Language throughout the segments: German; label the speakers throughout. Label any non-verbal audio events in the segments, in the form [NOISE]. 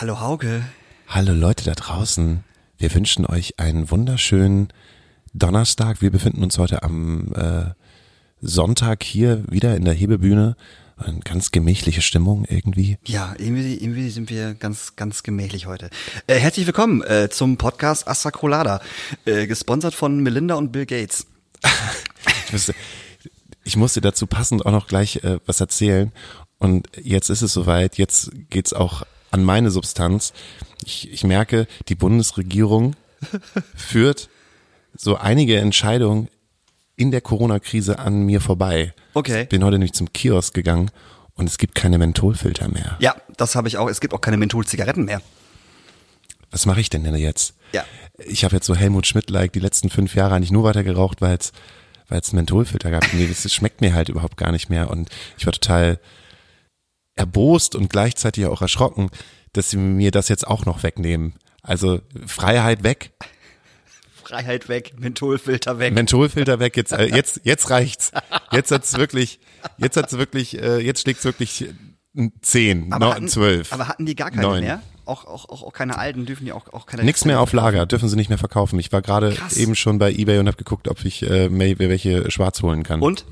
Speaker 1: Hallo
Speaker 2: Hauke.
Speaker 1: Hallo Leute da draußen. Wir wünschen euch einen wunderschönen Donnerstag. Wir befinden uns heute am äh, Sonntag hier wieder in der Hebebühne. Eine ganz gemächliche Stimmung irgendwie.
Speaker 2: Ja, irgendwie, irgendwie sind wir ganz, ganz gemächlich heute. Äh, herzlich willkommen äh, zum Podcast Astra Colada, äh, gesponsert von Melinda und Bill Gates. [LAUGHS]
Speaker 1: ich, musste, ich musste dazu passend auch noch gleich äh, was erzählen. Und jetzt ist es soweit, jetzt geht's auch an meine Substanz. Ich, ich merke, die Bundesregierung führt so einige Entscheidungen in der Corona-Krise an mir vorbei.
Speaker 2: Okay.
Speaker 1: Ich bin heute nämlich zum Kiosk gegangen und es gibt keine Mentholfilter mehr.
Speaker 2: Ja, das habe ich auch. Es gibt auch keine Mentholzigaretten mehr.
Speaker 1: Was mache ich denn denn jetzt?
Speaker 2: Ja.
Speaker 1: Ich habe jetzt so Helmut Schmidt-like die letzten fünf Jahre eigentlich nur weiter geraucht, weil es weil es Mentholfilter gab. Nee, das schmeckt mir halt überhaupt gar nicht mehr und ich war total erbost und gleichzeitig auch erschrocken, dass sie mir das jetzt auch noch wegnehmen. Also Freiheit weg.
Speaker 2: Freiheit weg, Mentholfilter weg.
Speaker 1: Mentholfilter weg, jetzt, äh, jetzt, jetzt reicht's. [LAUGHS] Jetzt hat's wirklich, jetzt hat's wirklich, äh, jetzt schlägt's wirklich zehn,
Speaker 2: aber
Speaker 1: no,
Speaker 2: hatten,
Speaker 1: zwölf.
Speaker 2: Aber hatten die gar keine
Speaker 1: neun.
Speaker 2: mehr? Auch, auch, auch, auch keine alten dürfen die auch, auch keine.
Speaker 1: Nichts mehr auf Lager, dürfen sie nicht mehr verkaufen. Ich war gerade eben schon bei eBay und habe geguckt, ob ich äh, welche schwarz holen kann.
Speaker 2: Und?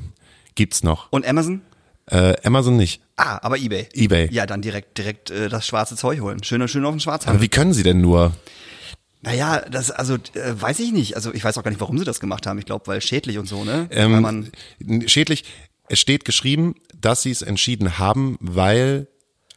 Speaker 1: Gibt's noch.
Speaker 2: Und Amazon?
Speaker 1: Äh, Amazon nicht.
Speaker 2: Ah, aber eBay.
Speaker 1: eBay.
Speaker 2: Ja, dann direkt, direkt äh, das schwarze Zeug holen. Schön, schön auf den Schwarzhandel.
Speaker 1: Aber wie können sie denn nur?
Speaker 2: Naja, das, also, äh, weiß ich nicht. Also, ich weiß auch gar nicht, warum sie das gemacht haben. Ich glaube, weil schädlich und so, ne? weil
Speaker 1: Ähm,
Speaker 2: man,
Speaker 1: schädlich, es steht geschrieben, dass sie es entschieden haben, weil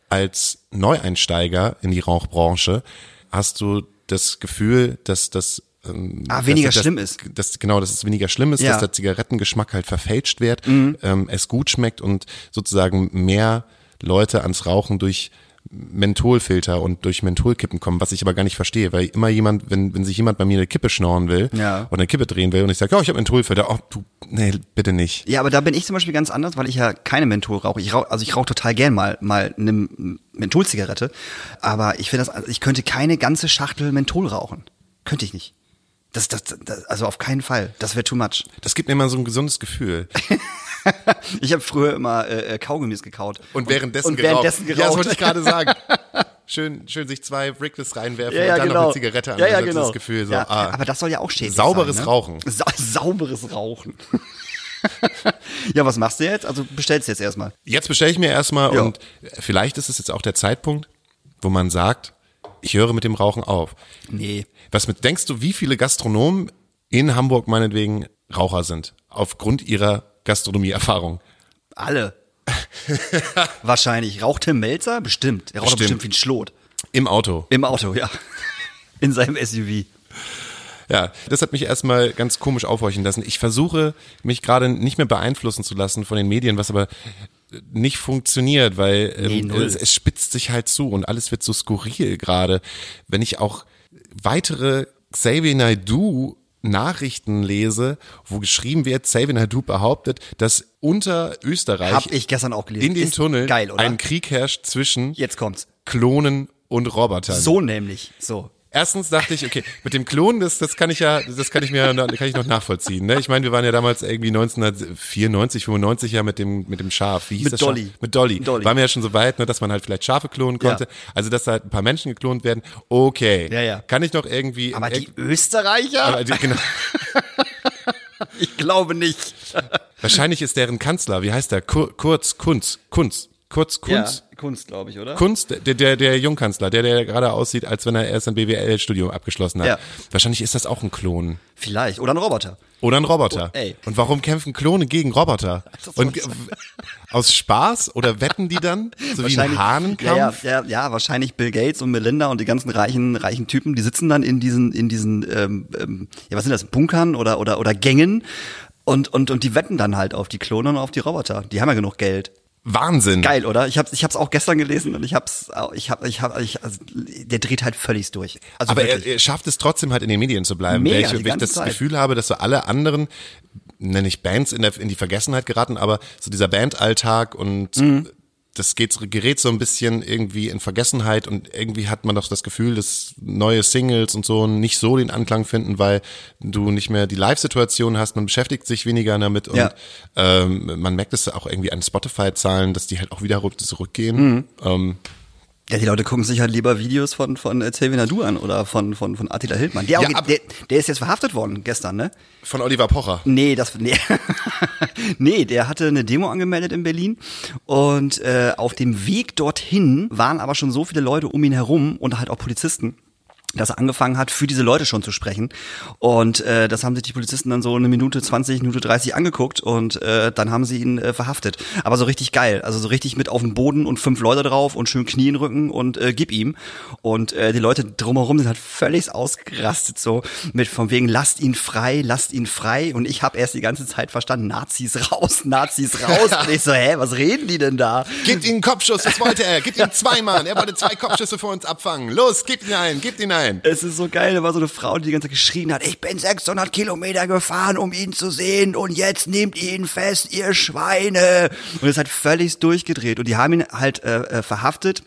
Speaker 1: als Neueinsteiger in die Rauchbranche hast du das Gefühl, dass das ähm,
Speaker 2: Ah, weniger
Speaker 1: dass,
Speaker 2: schlimm
Speaker 1: dass,
Speaker 2: ist.
Speaker 1: Dass, genau, dass es weniger schlimm ist,
Speaker 2: Ja. Mhm.
Speaker 1: dass der Zigarettengeschmack halt verfälscht wird, ähm, es gut schmeckt und sozusagen mehr Leute ans Rauchen durch Mentholfilter und durch Mentholkippen kommen, was ich aber gar nicht verstehe, weil immer jemand, wenn, wenn sich jemand bei mir eine Kippe schnorren will
Speaker 2: Ja.
Speaker 1: oder eine Kippe drehen will und ich sage, ja, ich habe Mentholfilter, oh, du, nee, bitte nicht.
Speaker 2: ja, aber da bin ich zum Beispiel ganz anders, weil ich ja keine Menthol rauche. Ich rauch, also ich rauche total gern mal, mal eine Mentholzigarette. Aber ich finde das, also ich könnte keine ganze Schachtel Menthol rauchen. Könnte ich nicht. Das, das, das, also auf keinen Fall. Das wäre too much.
Speaker 1: Das gibt mir immer so ein gesundes Gefühl. [LAUGHS]
Speaker 2: Ich habe früher immer äh, äh, Kaugummis gekaut.
Speaker 1: Und währenddessen
Speaker 2: und
Speaker 1: geraucht.
Speaker 2: währenddessen
Speaker 1: Ja,
Speaker 2: geraucht.
Speaker 1: das wollte ich gerade sagen. [LAUGHS] Schön, schön sich zwei Brickless reinwerfen
Speaker 2: Ja, ja,
Speaker 1: und dann
Speaker 2: genau.
Speaker 1: noch eine Zigarette
Speaker 2: ja, ja,
Speaker 1: ansetzen,
Speaker 2: genau.
Speaker 1: das Gefühl so,
Speaker 2: ja,
Speaker 1: ah,
Speaker 2: aber das soll ja auch schädlich
Speaker 1: Sauberes
Speaker 2: sein. Ne?
Speaker 1: Rauchen.
Speaker 2: Sa sauberes Rauchen. [LAUGHS] ja, was machst du jetzt? Also bestellst du jetzt erstmal.
Speaker 1: jetzt bestelle ich mir erstmal
Speaker 2: Ja.
Speaker 1: und vielleicht ist es jetzt auch der Zeitpunkt, wo man sagt, ich höre mit dem Rauchen auf.
Speaker 2: Nee.
Speaker 1: Was mit, denkst du, wie viele Gastronomen in Hamburg meinetwegen Raucher sind? Aufgrund ihrer Gastronomieerfahrung.
Speaker 2: Alle. [LAUGHS] Wahrscheinlich. Raucht Tim Melzer? Bestimmt. Er raucht doch
Speaker 1: Bestimmt.
Speaker 2: bestimmt wie ein Schlot.
Speaker 1: Im Auto.
Speaker 2: Im Auto, ja. [LAUGHS] In seinem SUV.
Speaker 1: Ja, das hat mich erstmal ganz komisch aufhorchen lassen. Ich versuche, mich gerade nicht mehr beeinflussen zu lassen von den Medien, was aber nicht funktioniert, weil
Speaker 2: Nee,
Speaker 1: ähm,
Speaker 2: null.
Speaker 1: es, es spitzt sich halt zu und alles wird so skurril gerade. Wenn ich auch weitere Xavier Naidoo Nachrichten lese, wo geschrieben wird, Xavier Naidoo behauptet, dass unter Österreich
Speaker 2: Hab ich gestern auch gelesen.
Speaker 1: in den
Speaker 2: Ist
Speaker 1: Tunnel
Speaker 2: Geil,
Speaker 1: ein Krieg herrscht zwischen
Speaker 2: Jetzt kommt's.
Speaker 1: Klonen und Robotern.
Speaker 2: So nämlich. So.
Speaker 1: Erstens dachte ich, okay, mit dem Klonen, das, das kann ich ja, das kann ich mir, kann ich noch nachvollziehen. Ne? Ich meine, wir waren ja damals irgendwie 1994, 95 ja mit dem, mit dem Schaf. Wie hieß
Speaker 2: Mit
Speaker 1: das
Speaker 2: Dolly.
Speaker 1: Schaf? Mit Dolly.
Speaker 2: Dolly.
Speaker 1: Waren wir ja schon so weit, ne, dass man halt vielleicht Schafe klonen konnte. Also, dass halt ein paar Menschen geklont werden. Okay.
Speaker 2: Ja, ja.
Speaker 1: Kann ich noch irgendwie.
Speaker 2: Aber die Österreicher?
Speaker 1: aber die, genau. [LAUGHS]
Speaker 2: ich glaube nicht.
Speaker 1: Wahrscheinlich ist deren Kanzler, wie heißt der? Kur, Kurz, Kunz, Kunz, Kurz, Kunz.
Speaker 2: Ja, Kunst, glaube ich, oder?
Speaker 1: Kunst, der, der, der Jungkanzler, der, der gerade aussieht, als wenn er erst ein BWL-Studium abgeschlossen hat.
Speaker 2: Ja.
Speaker 1: Wahrscheinlich ist das auch ein Klon.
Speaker 2: Vielleicht. Oder ein Roboter.
Speaker 1: Oder ein Roboter.
Speaker 2: Oh, ey.
Speaker 1: Und warum kämpfen Klone gegen Roboter? [LAUGHS] Und aus Spaß oder wetten die dann? So wie ein Hahnenkampf?
Speaker 2: Ja, ja, ja, ja, wahrscheinlich Bill Gates und Melinda und die ganzen reichen, reichen Typen, die sitzen dann in diesen, in diesen, ähm, ähm, ja, was sind das, Bunkern oder, oder, oder Gängen und, und, und die wetten dann halt auf die Klone und auf die Roboter. Die haben ja genug Geld.
Speaker 1: Wahnsinn.
Speaker 2: Geil, oder? Ich hab's, ich hab's auch gestern gelesen und ich hab's, ich hab, ich hab, ich, also, der dreht halt völlig durch. Also
Speaker 1: Aber er, er schafft es trotzdem halt in den Medien zu bleiben.
Speaker 2: Mega,
Speaker 1: weil ich, weil ich das
Speaker 2: Zeit.
Speaker 1: Gefühl habe, dass so alle anderen, nenne ich Bands in, der, in die Vergessenheit geraten, aber so dieser Bandalltag und
Speaker 2: Mhm.
Speaker 1: Das geht, gerät so ein bisschen irgendwie in Vergessenheit und irgendwie hat man doch das Gefühl, dass neue Singles und so nicht so den Anklang finden, weil du nicht mehr die Live-Situation hast, man beschäftigt sich weniger damit und
Speaker 2: Ja.
Speaker 1: ähm, man merkt es auch irgendwie an Spotify-Zahlen, dass die halt auch wieder zurückgehen.
Speaker 2: Mhm.
Speaker 1: Ähm,
Speaker 2: Ja, die Leute gucken sich halt lieber Videos von, von Xavier Nadu an oder von, von, von Attila Hildmann. Der,
Speaker 1: Ja,
Speaker 2: auch, der, der ist jetzt verhaftet worden gestern, ne?
Speaker 1: Von Oliver Pocher.
Speaker 2: Nee, das nee. [LAUGHS] nee, der hatte eine Demo angemeldet in Berlin und äh, auf dem Weg dorthin waren aber schon so viele Leute um ihn herum und halt auch Polizisten dass er angefangen hat, für diese Leute schon zu sprechen. Und äh, das haben sich die Polizisten dann so eine Minute 20, Minute 30 angeguckt und äh, dann haben sie ihn äh, verhaftet. Aber so richtig geil. Also so richtig mit auf dem Boden und fünf Leute drauf und schön Knie in den Rücken und äh, gib ihm. Und äh, die Leute drumherum sind halt völlig ausgerastet so mit von wegen lasst ihn frei, lasst ihn frei. Und ich habe erst die ganze Zeit verstanden, Nazis raus, Nazis raus. und ich so, hä, was reden die denn da?
Speaker 1: Gebt ihm einen Kopfschuss, das wollte er. Gebt ihm [LAUGHS] zwei Mann. Er wollte zwei Kopfschüsse vor uns abfangen. Los, gebt ihn ein, gebt ihn ein.
Speaker 2: Es ist so geil, da war so eine Frau, die die ganze Zeit geschrien hat, ich bin 600 Kilometer gefahren, um ihn zu sehen und jetzt nehmt ihn fest, ihr Schweine. Und es hat völlig durchgedreht und die haben ihn halt äh, äh, verhaftet.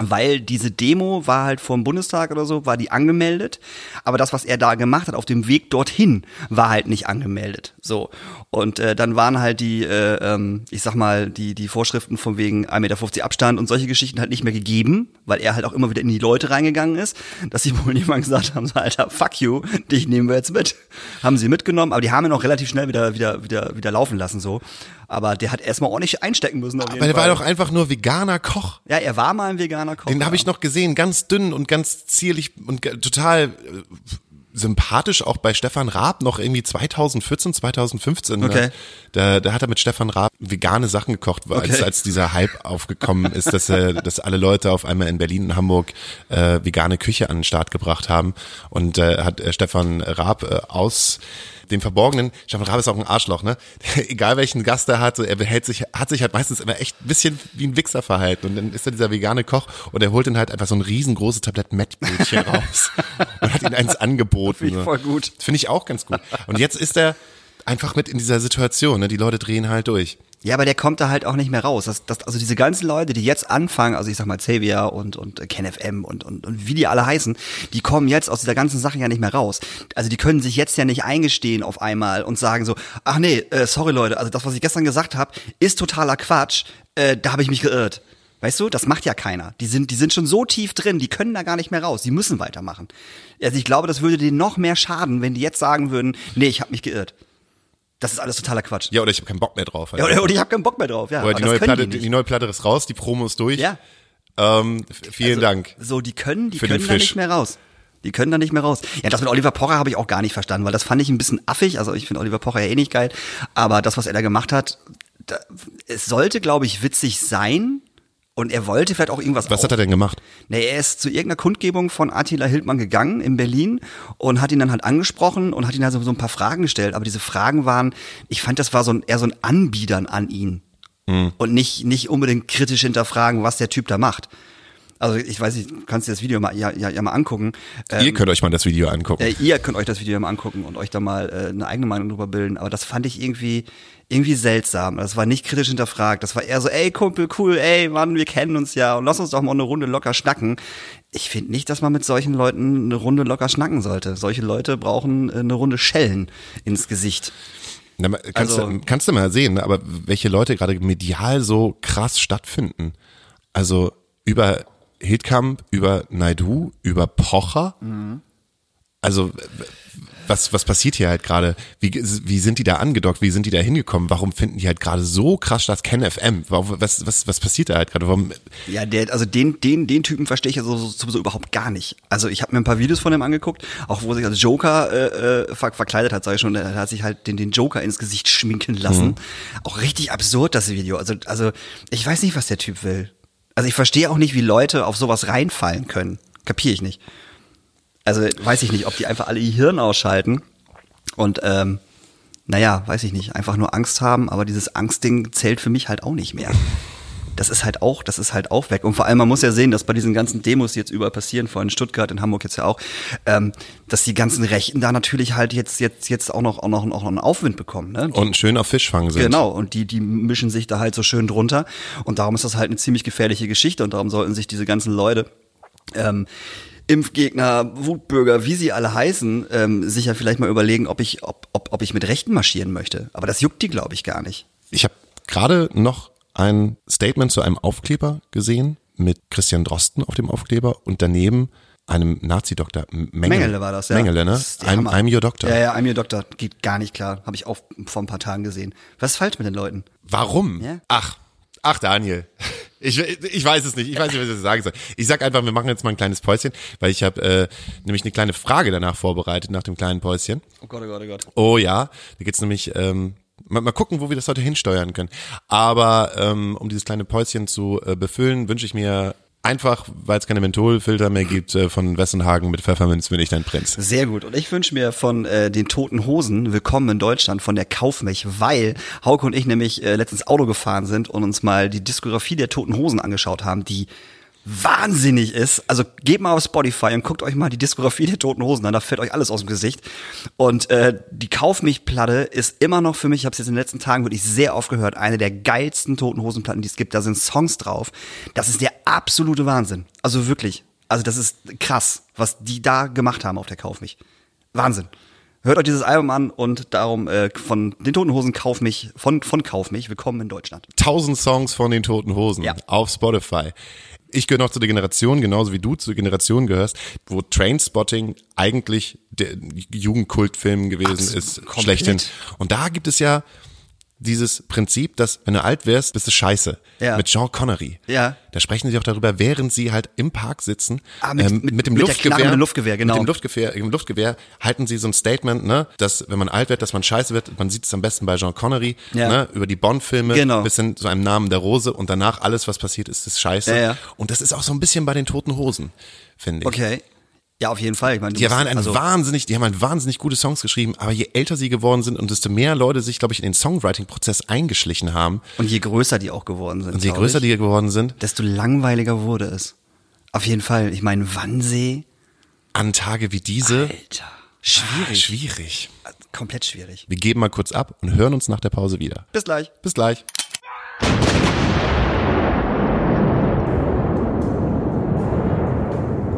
Speaker 2: Weil diese Demo war halt vor dem Bundestag oder so, war die angemeldet. Aber das, was er da gemacht hat auf dem Weg dorthin, war halt nicht angemeldet. So. Und äh, dann waren halt die, äh, ähm, ich sag mal, die, die Vorschriften von wegen 1,50 Meter Abstand und solche Geschichten halt nicht mehr gegeben, weil er halt auch immer wieder in die Leute reingegangen ist, dass sie [LAUGHS] wohl jemand gesagt haben, so, Alter, fuck you, dich nehmen wir jetzt mit. Haben sie mitgenommen, aber die haben ihn auch relativ schnell wieder, wieder, wieder, wieder laufen lassen, so. Aber der hat erstmal ordentlich einstecken müssen. Auf jeden
Speaker 1: Aber der war
Speaker 2: Fall.
Speaker 1: doch einfach nur veganer Koch.
Speaker 2: ja, er war mal ein veganer Koch.
Speaker 1: Den habe
Speaker 2: ja.
Speaker 1: ich noch gesehen, ganz dünn und ganz zierlich und total äh, sympathisch auch bei Stefan Raab noch irgendwie 2014, 2015. ne?
Speaker 2: Okay.
Speaker 1: Da, da hat er mit Stefan Raab vegane Sachen gekocht, als,
Speaker 2: Okay.
Speaker 1: als dieser Hype aufgekommen ist, dass, er, [LAUGHS] dass alle Leute auf einmal in Berlin und Hamburg äh, vegane Küche an den Start gebracht haben. Und äh, hat äh, Stefan Raab äh, aus dem Verborgenen, Stefan Raab ist auch ein Arschloch, ne? [LAUGHS] Egal welchen Gast er hat, so, er behält sich, hat sich halt meistens immer echt ein bisschen wie ein Wichser verhalten. Und dann ist er dieser vegane Koch und er holt dann halt einfach so ein riesengroßes Tablett Mettbrötchen [LAUGHS] raus und hat ihn eins angeboten.
Speaker 2: Finde ich voll gut.
Speaker 1: Finde ich auch ganz gut. Und jetzt ist er einfach mit in dieser Situation, ne? Die Leute drehen halt durch.
Speaker 2: Ja, aber der kommt da halt auch nicht mehr raus. Das, das, also diese ganzen Leute, die jetzt anfangen, also ich sag mal Xavier und, und äh, KenFM und, und, und wie die alle heißen, die kommen jetzt aus dieser ganzen Sache ja nicht mehr raus. Also die können sich jetzt ja nicht eingestehen auf einmal und sagen so, ach nee, äh, sorry Leute, also das, was ich gestern gesagt habe, ist totaler Quatsch, äh, da habe ich mich geirrt. Weißt du, das macht ja keiner. Die sind, die sind schon so tief drin, die können da gar nicht mehr raus. Die müssen weitermachen. Also ich glaube, das würde denen noch mehr schaden, wenn die jetzt sagen würden, nee, ich habe mich geirrt. Das ist alles totaler Quatsch.
Speaker 1: Ja, oder ich habe keinen Bock mehr drauf.
Speaker 2: Ja, oder, oder ich habe keinen Bock mehr drauf. Ja,
Speaker 1: oder die neue, Platte,
Speaker 2: die
Speaker 1: die, neue Platte ist raus, die Promo ist durch.
Speaker 2: Ja.
Speaker 1: Ähm, vielen
Speaker 2: Also,
Speaker 1: Dank.
Speaker 2: So, die können, die können da nicht mehr raus. Die können da nicht mehr raus. Ja, das mit Oliver Pocher habe ich auch gar nicht verstanden, weil das fand ich ein bisschen affig. Also ich finde Oliver Pocher ja eh nicht geil. Aber das, was er da gemacht hat, da, es sollte, glaube ich, witzig sein. Und er wollte vielleicht auch irgendwas
Speaker 1: Was hat er denn gemacht?
Speaker 2: Nee, er ist zu irgendeiner Kundgebung von Attila Hildmann gegangen in Berlin und hat ihn dann halt angesprochen und hat ihn also so ein paar Fragen gestellt. Aber diese Fragen waren, ich fand, das war so ein, eher so ein Anbiedern an ihn. Und nicht, nicht unbedingt kritisch hinterfragen, was der Typ da macht. Also ich weiß nicht, kannst dir das Video mal, ja, ja, ja mal angucken. Ähm,
Speaker 1: Ihr könnt euch mal das Video angucken.
Speaker 2: äh, ihr könnt euch das Video mal angucken und euch da mal äh, eine eigene Meinung drüber bilden. Aber das fand ich irgendwie, irgendwie seltsam. Das war nicht kritisch hinterfragt. Das war eher so, ey Kumpel, cool, ey Mann, wir kennen uns ja und lass uns doch mal eine Runde locker schnacken. Ich finde nicht, dass man mit solchen Leuten eine Runde locker schnacken sollte. Solche Leute brauchen äh, eine Runde Schellen ins Gesicht.
Speaker 1: Na, kannst,
Speaker 2: Also-
Speaker 1: du, kannst du mal sehen, ne, aber welche Leute gerade medial so krass stattfinden. Also über Hildkamp, über Naidu, über Pocher. Also w- was, was passiert hier halt gerade? Wie, wie sind die da angedockt? Wie sind die da hingekommen? Warum finden die halt gerade so krass statt? Ken FM? Warum, was, was, was passiert da halt gerade? Warum?
Speaker 2: Ja, der, also den, den, den Typen verstehe ich ja so, so, sowieso überhaupt gar nicht. Also ich habe mir ein paar Videos von ihm angeguckt, auch wo er sich als Joker äh, äh, ver verkleidet hat, sag ich schon. Er hat sich halt den, den Joker ins Gesicht schminken lassen. Auch richtig absurd, das Video. Also, also ich weiß nicht, was der Typ will. Also ich verstehe auch nicht, wie Leute auf sowas reinfallen können. Kapiere ich nicht. Also weiß ich nicht, ob die einfach alle ihr Hirn ausschalten und ähm, naja, weiß ich nicht, einfach nur Angst haben, aber dieses Angstding zählt für mich halt auch nicht mehr. Das ist halt auch, das ist halt auch weg. Und vor allem, man muss ja sehen, dass bei diesen ganzen Demos, die jetzt überall passieren, vor allem in Stuttgart, in Hamburg jetzt ja auch, ähm, dass die ganzen Rechten da natürlich halt jetzt, jetzt, jetzt auch noch, auch noch, auch noch einen Aufwind bekommen. Ne?
Speaker 1: Und schön auf Fischfang sind.
Speaker 2: Genau, und die, die mischen sich da halt so schön drunter. Und darum ist das halt eine ziemlich gefährliche Geschichte und darum sollten sich diese ganzen Leute, ähm, Impfgegner, Wutbürger, wie sie alle heißen, ähm, sich ja vielleicht mal überlegen, ob ich, ob, ob, ob ich mit Rechten marschieren möchte. Aber das juckt die, glaube ich, gar nicht.
Speaker 1: Ich habe gerade noch ein Statement zu einem Aufkleber gesehen, mit Christian Drosten auf dem Aufkleber und daneben einem Nazi-Doktor. Mengele,
Speaker 2: Mengele war das, ja.
Speaker 1: Mengele, ne? I'm. I'm your doctor.
Speaker 2: Ja, ja, I'm your doctor. Geht gar nicht klar. Habe ich auch vor ein paar Tagen gesehen. Was ist falsch mit den Leuten?
Speaker 1: Warum?
Speaker 2: Ja.
Speaker 1: Ach, ach Daniel. Ich, ich weiß es nicht. Ich weiß nicht, was ich sagen soll. Ich sag einfach, wir machen jetzt mal ein kleines Päuschen, weil ich habe äh, nämlich eine kleine Frage danach vorbereitet, nach dem kleinen Päuschen.
Speaker 2: Oh Gott, oh Gott, oh Gott.
Speaker 1: Oh ja, da geht's nämlich, ähm, mal, mal gucken, wo wir das heute hinsteuern können. Aber ähm, um dieses kleine Päuschen zu äh, befüllen, wünsche ich mir einfach, weil es keine Mentholfilter mehr gibt, äh, von Wessenhagen mit Pfefferminz bin ich dein Prinz.
Speaker 2: Sehr gut. Und ich wünsche mir von äh, den Toten Hosen Willkommen in Deutschland von der Kaufmech, weil Hauke und ich nämlich äh, letztens Auto gefahren sind und uns mal die Diskografie der Toten Hosen angeschaut haben, die wahnsinnig ist. Also geht mal auf Spotify und guckt euch mal die Diskografie der Toten Hosen an, da fällt euch alles aus dem Gesicht. Und äh, die Kaufmich-Platte ist immer noch für mich, ich habe es jetzt in den letzten Tagen wirklich sehr oft gehört, eine der geilsten Toten Hosen-Platten, die es gibt. Da sind Songs drauf. Das ist der absolute Wahnsinn. Also wirklich. Also das ist krass, was die da gemacht haben auf der Kaufmich. Wahnsinn. Hört euch dieses Album an und darum äh, von den Toten Hosen Kauf mich, von, von Kauf mich, willkommen in Deutschland.
Speaker 1: Tausend Songs von den Toten Hosen
Speaker 2: Ja.
Speaker 1: auf Spotify. Ich gehöre noch zu der Generation, genauso wie du zur Generation gehörst, wo Trainspotting eigentlich der Jugendkultfilm gewesen
Speaker 2: Absolut,
Speaker 1: ist,
Speaker 2: komplett.
Speaker 1: schlechthin. Und da gibt es ja dieses Prinzip, dass wenn du alt wärst, bist du scheiße.
Speaker 2: Ja.
Speaker 1: Mit Jean Connery.
Speaker 2: Ja.
Speaker 1: Da sprechen sie auch darüber, während sie halt im Park sitzen.
Speaker 2: Ah, mit-
Speaker 1: ähm,
Speaker 2: mit-
Speaker 1: mit dem
Speaker 2: mit
Speaker 1: Luftgewehr.
Speaker 2: Luftgewehr, genau.
Speaker 1: Mit dem Luftgewehr, im Luftgewehr halten sie so ein Statement, ne, dass wenn man alt wird, dass man scheiße wird. Man sieht es am besten bei Jean Connery,
Speaker 2: Ja.
Speaker 1: ne, über die Bond-Filme
Speaker 2: Genau.
Speaker 1: bis hin zu einem Namen der Rose und danach alles, was passiert ist, ist scheiße.
Speaker 2: Ja, ja.
Speaker 1: Und das ist auch so ein bisschen bei den Toten Hosen, finde ich.
Speaker 2: Okay. Ja, auf jeden Fall. Ich meine,
Speaker 1: Die waren ein
Speaker 2: also,
Speaker 1: wahnsinnig, die haben ein wahnsinnig gute Songs geschrieben, aber je älter sie geworden sind und desto mehr Leute sich, glaube ich, in den Songwriting-Prozess eingeschlichen haben
Speaker 2: Und je größer die auch geworden sind.
Speaker 1: und je größer
Speaker 2: ich,
Speaker 1: die geworden sind,
Speaker 2: desto langweiliger wurde es. Auf jeden Fall. Ich meine, Wannsee.
Speaker 1: an Tage wie diese,
Speaker 2: Alter. Schwierig.
Speaker 1: Ah, schwierig.
Speaker 2: Komplett schwierig.
Speaker 1: Wir geben mal kurz ab und hören uns nach der Pause wieder.
Speaker 2: Bis gleich.
Speaker 1: Bis gleich.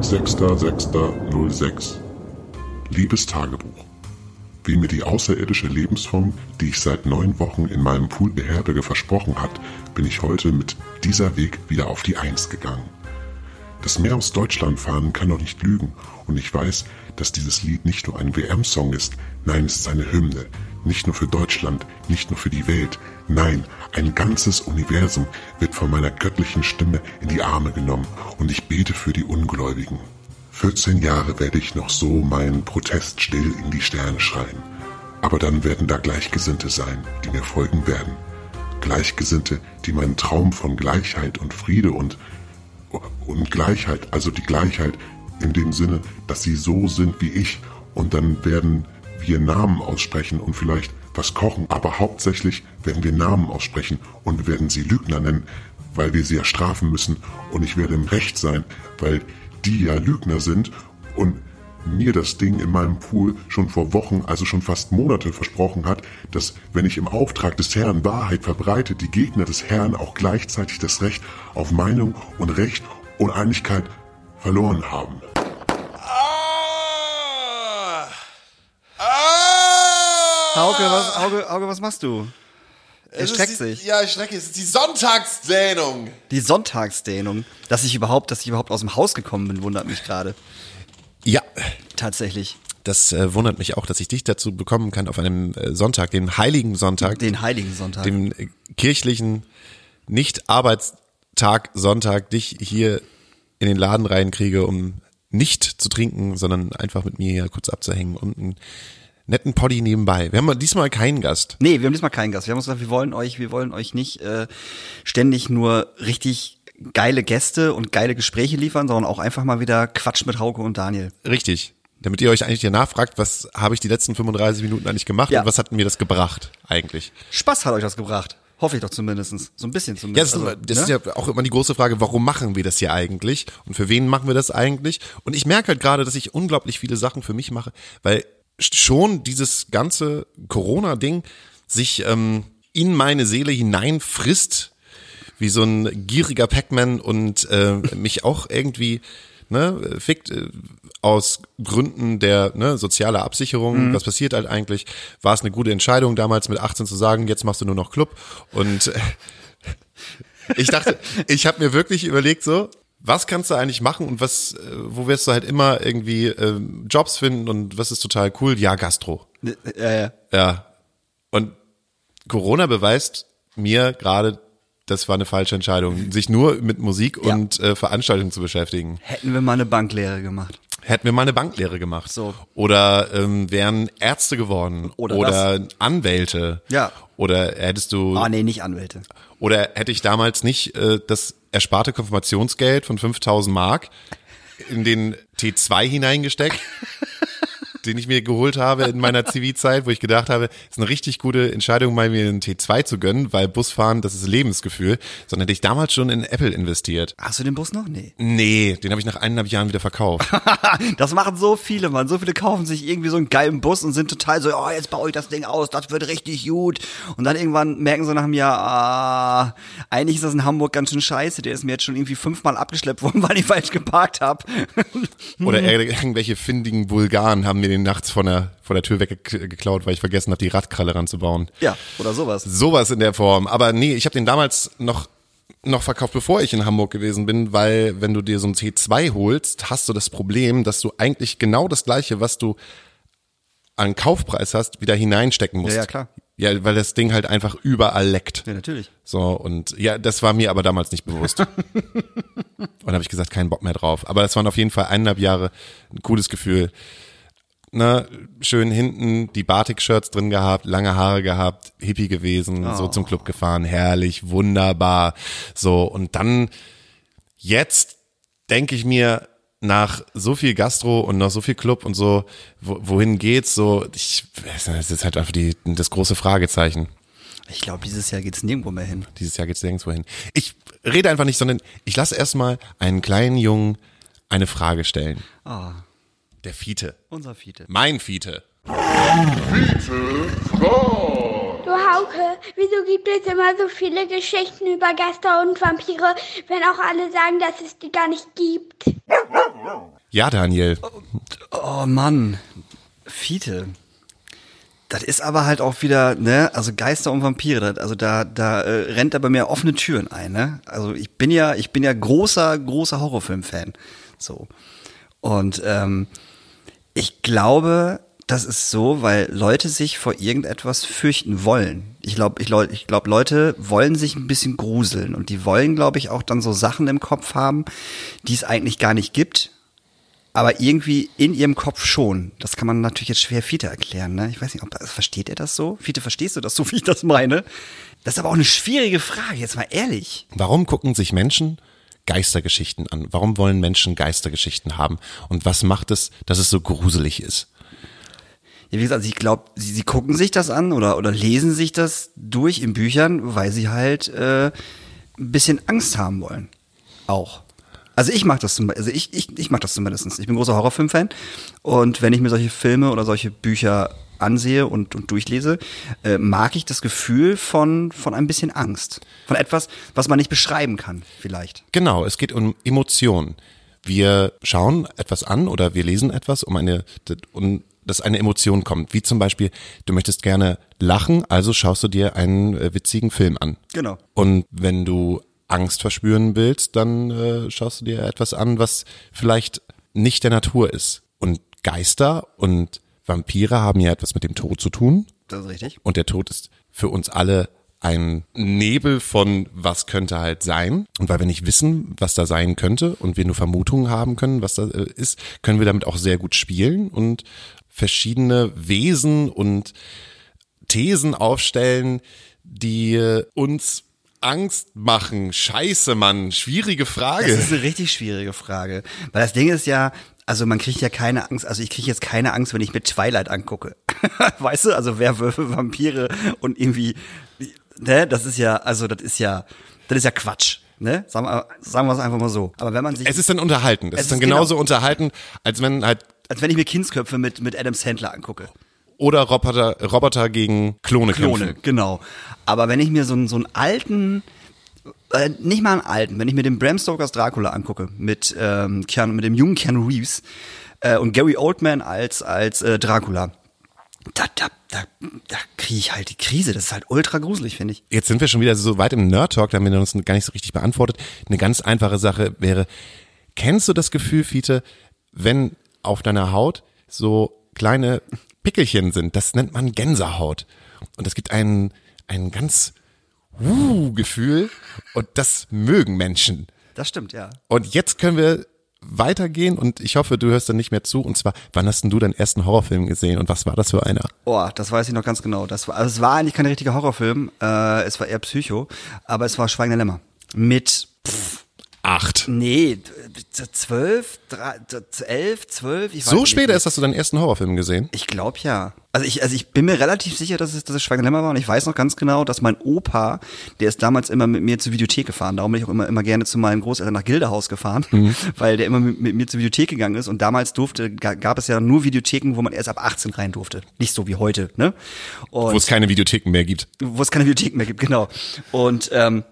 Speaker 3: Sechster, Sechster, 06. Liebes Tagebuch. Wie mir die außerirdische Lebensform, die ich seit neun Wochen in meinem Pool beherberge, versprochen hat, bin ich heute mit dieser Weg wieder auf die Eins gegangen. Das Meer aus Deutschland fahren kann doch nicht lügen und ich weiß, dass dieses Lied nicht nur ein WM-Song ist, nein, es ist eine Hymne. Nicht nur für Deutschland, nicht nur für die Welt, nein, ein ganzes Universum wird von meiner göttlichen Stimme in die Arme genommen und ich bete für die Ungläubigen. 14 Jahre werde ich noch so meinen Protest still in die Sterne schreien. Aber dann werden da Gleichgesinnte sein, die mir folgen werden. Gleichgesinnte, die meinen Traum von Gleichheit und Friede und und Gleichheit, also die Gleichheit in dem Sinne, dass sie so sind wie ich. Und dann werden wir Namen aussprechen und vielleicht was kochen, aber hauptsächlich werden wir Namen aussprechen und werden sie Lügner nennen, weil wir sie ja strafen müssen. Und ich werde im Recht sein, weil die ja Lügner sind. Und mir das Ding in meinem Pool schon vor Wochen, also schon fast Monate versprochen hat, dass wenn ich im Auftrag des Herrn Wahrheit verbreite, die Gegner des Herrn auch gleichzeitig das Recht auf Meinung und Recht und Einigkeit verloren haben.
Speaker 2: Hauke, was, Hauke, Hauke, was machst du? Er streckt
Speaker 1: die,
Speaker 2: sich.
Speaker 1: Ja, ich strecke. Es ist die Sonntagsdehnung.
Speaker 2: Die Sonntagsdehnung. Dass ich überhaupt, dass ich überhaupt aus dem Haus gekommen bin, wundert mich gerade.
Speaker 1: Ja,
Speaker 2: Tatsächlich.
Speaker 1: das äh, wundert mich auch, dass ich dich dazu bekommen kann auf einem äh, Sonntag, dem heiligen Sonntag,
Speaker 2: Den heiligen Sonntag.
Speaker 1: dem äh, kirchlichen Nicht-Arbeitstag Sonntag, dich hier in den Laden reinkriege, um nicht zu trinken, sondern einfach mit mir hier kurz abzuhängen und einen netten Poddy nebenbei. Wir haben diesmal keinen Gast.
Speaker 2: Nee, wir haben diesmal keinen Gast. Wir haben uns gesagt, wir wollen euch, wir wollen euch nicht äh, ständig nur richtig geile Gäste und geile Gespräche liefern, sondern auch einfach mal wieder Quatsch mit Hauke und Daniel.
Speaker 1: Richtig. Damit ihr euch eigentlich hier nachfragt, was habe ich die letzten 35 Minuten eigentlich gemacht
Speaker 2: Ja.
Speaker 1: und was hat mir das gebracht eigentlich?
Speaker 2: Spaß hat euch das gebracht. Hoffe ich doch zumindestens. So ein bisschen
Speaker 1: Ja,
Speaker 2: zumindest.
Speaker 1: das, ist,
Speaker 2: Also,
Speaker 1: das
Speaker 2: ne?
Speaker 1: ist ja auch immer die große Frage, warum machen wir das hier eigentlich und für wen machen wir das eigentlich? Und ich merke halt gerade, dass ich unglaublich viele Sachen für mich mache, weil schon dieses ganze Corona-Ding sich ähm, in meine Seele hineinfrisst, wie so ein gieriger Pac-Man und äh, mich auch irgendwie ne, fickt äh, aus Gründen der ne, sozialer Absicherung. Was passiert halt eigentlich? War es eine gute Entscheidung damals mit 18 zu sagen, jetzt machst du nur noch Club und äh, Ich dachte, ich habe mir wirklich überlegt so, was kannst du eigentlich machen und was, äh, wo wirst du halt immer irgendwie äh, Jobs finden und was ist total cool? Ja, Gastro.
Speaker 2: Ja, ja.
Speaker 1: Ja. Und Corona beweist mir gerade, das war eine falsche Entscheidung, sich nur mit Musik
Speaker 2: Ja.
Speaker 1: und äh, Veranstaltungen zu beschäftigen.
Speaker 2: Hätten wir mal eine Banklehre gemacht.
Speaker 1: Hätten wir mal eine Banklehre gemacht.
Speaker 2: So.
Speaker 1: Oder ähm, wären Ärzte geworden.
Speaker 2: Oder
Speaker 1: oder Anwälte.
Speaker 2: Ja.
Speaker 1: Oder hättest du
Speaker 2: Ah, nee, nicht Anwälte.
Speaker 1: Oder hätte ich damals nicht äh, das ersparte Konfirmationsgeld von 5000 Mark in den T2 hineingesteckt, [LAUGHS] den ich mir geholt habe in meiner [LAUGHS] Zivilzeit, wo ich gedacht habe, ist eine richtig gute Entscheidung, mal mir einen T2 zu gönnen, weil Busfahren, das ist Lebensgefühl, sondern hätte ich damals schon in Apple investiert.
Speaker 2: Hast du den Bus noch? Nee.
Speaker 1: Nee, den habe ich nach eineinhalb Jahren wieder verkauft. [LAUGHS]
Speaker 2: Das machen so viele, Mann. So viele kaufen sich irgendwie so einen geilen Bus und sind total so, oh, jetzt baue ich das Ding aus, das wird richtig gut. Und dann irgendwann merken sie nach einem Jahr, ah, eigentlich ist das in Hamburg ganz schön scheiße. Der ist mir jetzt schon irgendwie fünfmal abgeschleppt worden, [LAUGHS] weil ich falsch geparkt habe.
Speaker 1: Oder irgendwelche findigen Bulgaren haben mir den nachts von der, von der Tür weggeklaut, weil ich vergessen habe, die Radkralle ranzubauen.
Speaker 2: ja, oder sowas.
Speaker 1: Sowas in der Form. Aber nee, ich habe den damals noch noch verkauft, bevor ich in Hamburg gewesen bin, weil wenn du dir so ein T2 holst, hast du das Problem, dass du eigentlich genau das gleiche, was du an Kaufpreis hast, wieder hineinstecken musst.
Speaker 2: Ja, ja, klar.
Speaker 1: Ja, weil das Ding halt einfach überall leckt.
Speaker 2: Ja, natürlich.
Speaker 1: So, und ja, das war mir aber damals nicht bewusst. [LAUGHS] und habe ich gesagt, keinen Bock mehr drauf. Aber das waren auf jeden Fall eineinhalb Jahre ein cooles Gefühl. Na, schön hinten die Batik-Shirts drin gehabt, lange Haare gehabt, Hippie gewesen, so zum Club gefahren, herrlich, wunderbar. So, und dann jetzt denke ich mir, nach so viel Gastro und noch so viel Club und so, wo, wohin geht's? So, ich, das ist halt einfach die, das große Fragezeichen.
Speaker 2: Ich glaube, dieses Jahr geht's nirgendwo mehr hin.
Speaker 1: Dieses Jahr geht's nirgendwo hin. Ich rede einfach nicht, sondern ich lasse erstmal einen kleinen Jungen eine Frage stellen.
Speaker 2: Ah,
Speaker 1: Der Fiete.
Speaker 2: unser Fiete.
Speaker 1: Mein Fiete.
Speaker 4: Du Hauke, wieso gibt es immer so viele Geschichten über Geister und Vampire, wenn auch alle sagen, dass es die gar nicht gibt?
Speaker 1: Ja, Daniel.
Speaker 2: Oh Mann, Fiete. Das ist aber halt auch wieder, ne, also Geister und Vampire, das, also da, da äh, rennt er bei mir offene Türen ein, ne? Also ich bin ja, ich bin ja großer, großer Horrorfilm-Fan. So. Und ähm, ich glaube, das ist so, weil Leute sich vor irgendetwas fürchten wollen. Ich glaube, ich, ich glaube, Leute wollen sich ein bisschen gruseln und die wollen, glaube ich, auch dann so Sachen im Kopf haben, die es eigentlich gar nicht gibt, aber irgendwie in ihrem Kopf schon. Das kann man natürlich jetzt schwer Fiete erklären. Ne? Ich weiß nicht, ob versteht er das so? Fiete, verstehst du das so, [LAUGHS] wie ich das meine? Das ist aber auch eine schwierige Frage, jetzt mal ehrlich.
Speaker 1: Warum gucken sich Menschen Geistergeschichten an? Warum wollen Menschen Geistergeschichten haben? Und was macht es, dass es so gruselig ist?
Speaker 2: Ja, wie gesagt, also ich glaube, sie, sie gucken sich das an oder, oder lesen sich das durch in Büchern, weil sie halt äh, ein bisschen Angst haben wollen. Auch. Also ich mag das zum also ich, ich, ich mag das zumindest. Ich bin großer Horrorfilm-Fan und wenn ich mir solche Filme oder solche Bücher ansehe und, und durchlese, äh, mag ich das Gefühl von, von ein bisschen Angst. Von etwas, was man nicht beschreiben kann, vielleicht.
Speaker 1: Genau, es geht um Emotionen. Wir schauen etwas an oder wir lesen etwas, um eine, um, dass eine Emotion kommt. Wie zum Beispiel, du möchtest gerne lachen, also schaust du dir einen äh, witzigen Film an.
Speaker 2: Genau.
Speaker 1: Und wenn du Angst verspüren willst, dann äh, schaust du dir etwas an, was vielleicht nicht der Natur ist. Und Geister und Vampire haben ja etwas mit dem Tod zu tun.
Speaker 2: Das ist richtig.
Speaker 1: Und der Tod ist für uns alle ein Nebel von was könnte halt sein. Und weil wir nicht wissen, was da sein könnte und wir nur Vermutungen haben können, was da äh, ist, können wir damit auch sehr gut spielen und verschiedene Wesen und Thesen aufstellen, die äh, uns Angst machen. Scheiße, Mann. Schwierige Frage.
Speaker 2: Das ist eine richtig schwierige Frage. Weil das Ding ist ja, also man kriegt ja keine Angst, also ich kriege jetzt keine Angst, wenn ich mir Twilight angucke. [LAUGHS] weißt du, also Werwölfe, Vampire und irgendwie, ne, das ist ja, also das ist ja, das ist ja Quatsch. Ne? Sagen wir, sagen wir es einfach mal so. Aber wenn man sich,
Speaker 1: es ist dann unterhalten. Es,
Speaker 2: Es
Speaker 1: ist dann
Speaker 2: ist genau-
Speaker 1: genauso unterhalten, als wenn halt
Speaker 2: als wenn ich mir Kindsköpfe mit, mit Adam Sandler angucke.
Speaker 1: oder Roboter, Roboter gegen Klone,
Speaker 2: Klone,
Speaker 1: kämpfen.
Speaker 2: genau. Aber wenn ich mir so, einen- so einen alten, äh, nicht mal einen alten, wenn ich mir den Bram Stokers Dracula angucke, mit, ähm, Keanu, mit dem jungen Keanu Reeves äh, und Gary Oldman als, als äh, Dracula, da, da, da, da kriege ich halt die Krise. Das ist halt ultra gruselig, finde ich.
Speaker 1: Jetzt sind wir schon wieder so weit im Nerd-Talk, da haben wir uns gar nicht so richtig beantwortet. Eine ganz einfache Sache wäre, kennst du das Gefühl, Fiete, wenn auf deiner Haut so kleine Pickelchen sind? Das nennt man Gänsehaut. Und es gibt ein, ein ganz uh, Gefühl und das mögen Menschen.
Speaker 2: Das stimmt, ja.
Speaker 1: Und jetzt können wir weitergehen und ich hoffe, du hörst dann nicht mehr zu. Und zwar, wann hast denn du deinen ersten Horrorfilm gesehen und was war das für einer?
Speaker 2: Oh, das weiß ich noch ganz genau. Das war, also es war eigentlich kein richtiger Horrorfilm, äh, es war eher Psycho, aber es war Schweigender Lämmer. Mit, pff,
Speaker 1: Acht.
Speaker 2: nee, zwölf, elf, zwölf, ich weiß
Speaker 1: So spät erst hast du deinen ersten Horrorfilm gesehen?
Speaker 2: Ich glaube ja. Also ich, also ich bin mir relativ sicher, dass es, dass es Schweigender Lämmer war und ich weiß noch ganz genau, dass mein Opa, der ist damals immer mit mir zur Videothek gefahren. Darum bin ich auch immer, immer gerne zu meinen Großeltern nach Gildehaus gefahren, [LAUGHS] weil der immer mit, mit mir zur Videothek gegangen ist und damals durfte, ga- gab es ja nur Videotheken, wo man erst ab 18 rein durfte. Nicht so wie heute, ne? Und
Speaker 1: Wo es keine Videotheken mehr gibt.
Speaker 2: wo es keine Videotheken mehr gibt, genau. Und ähm,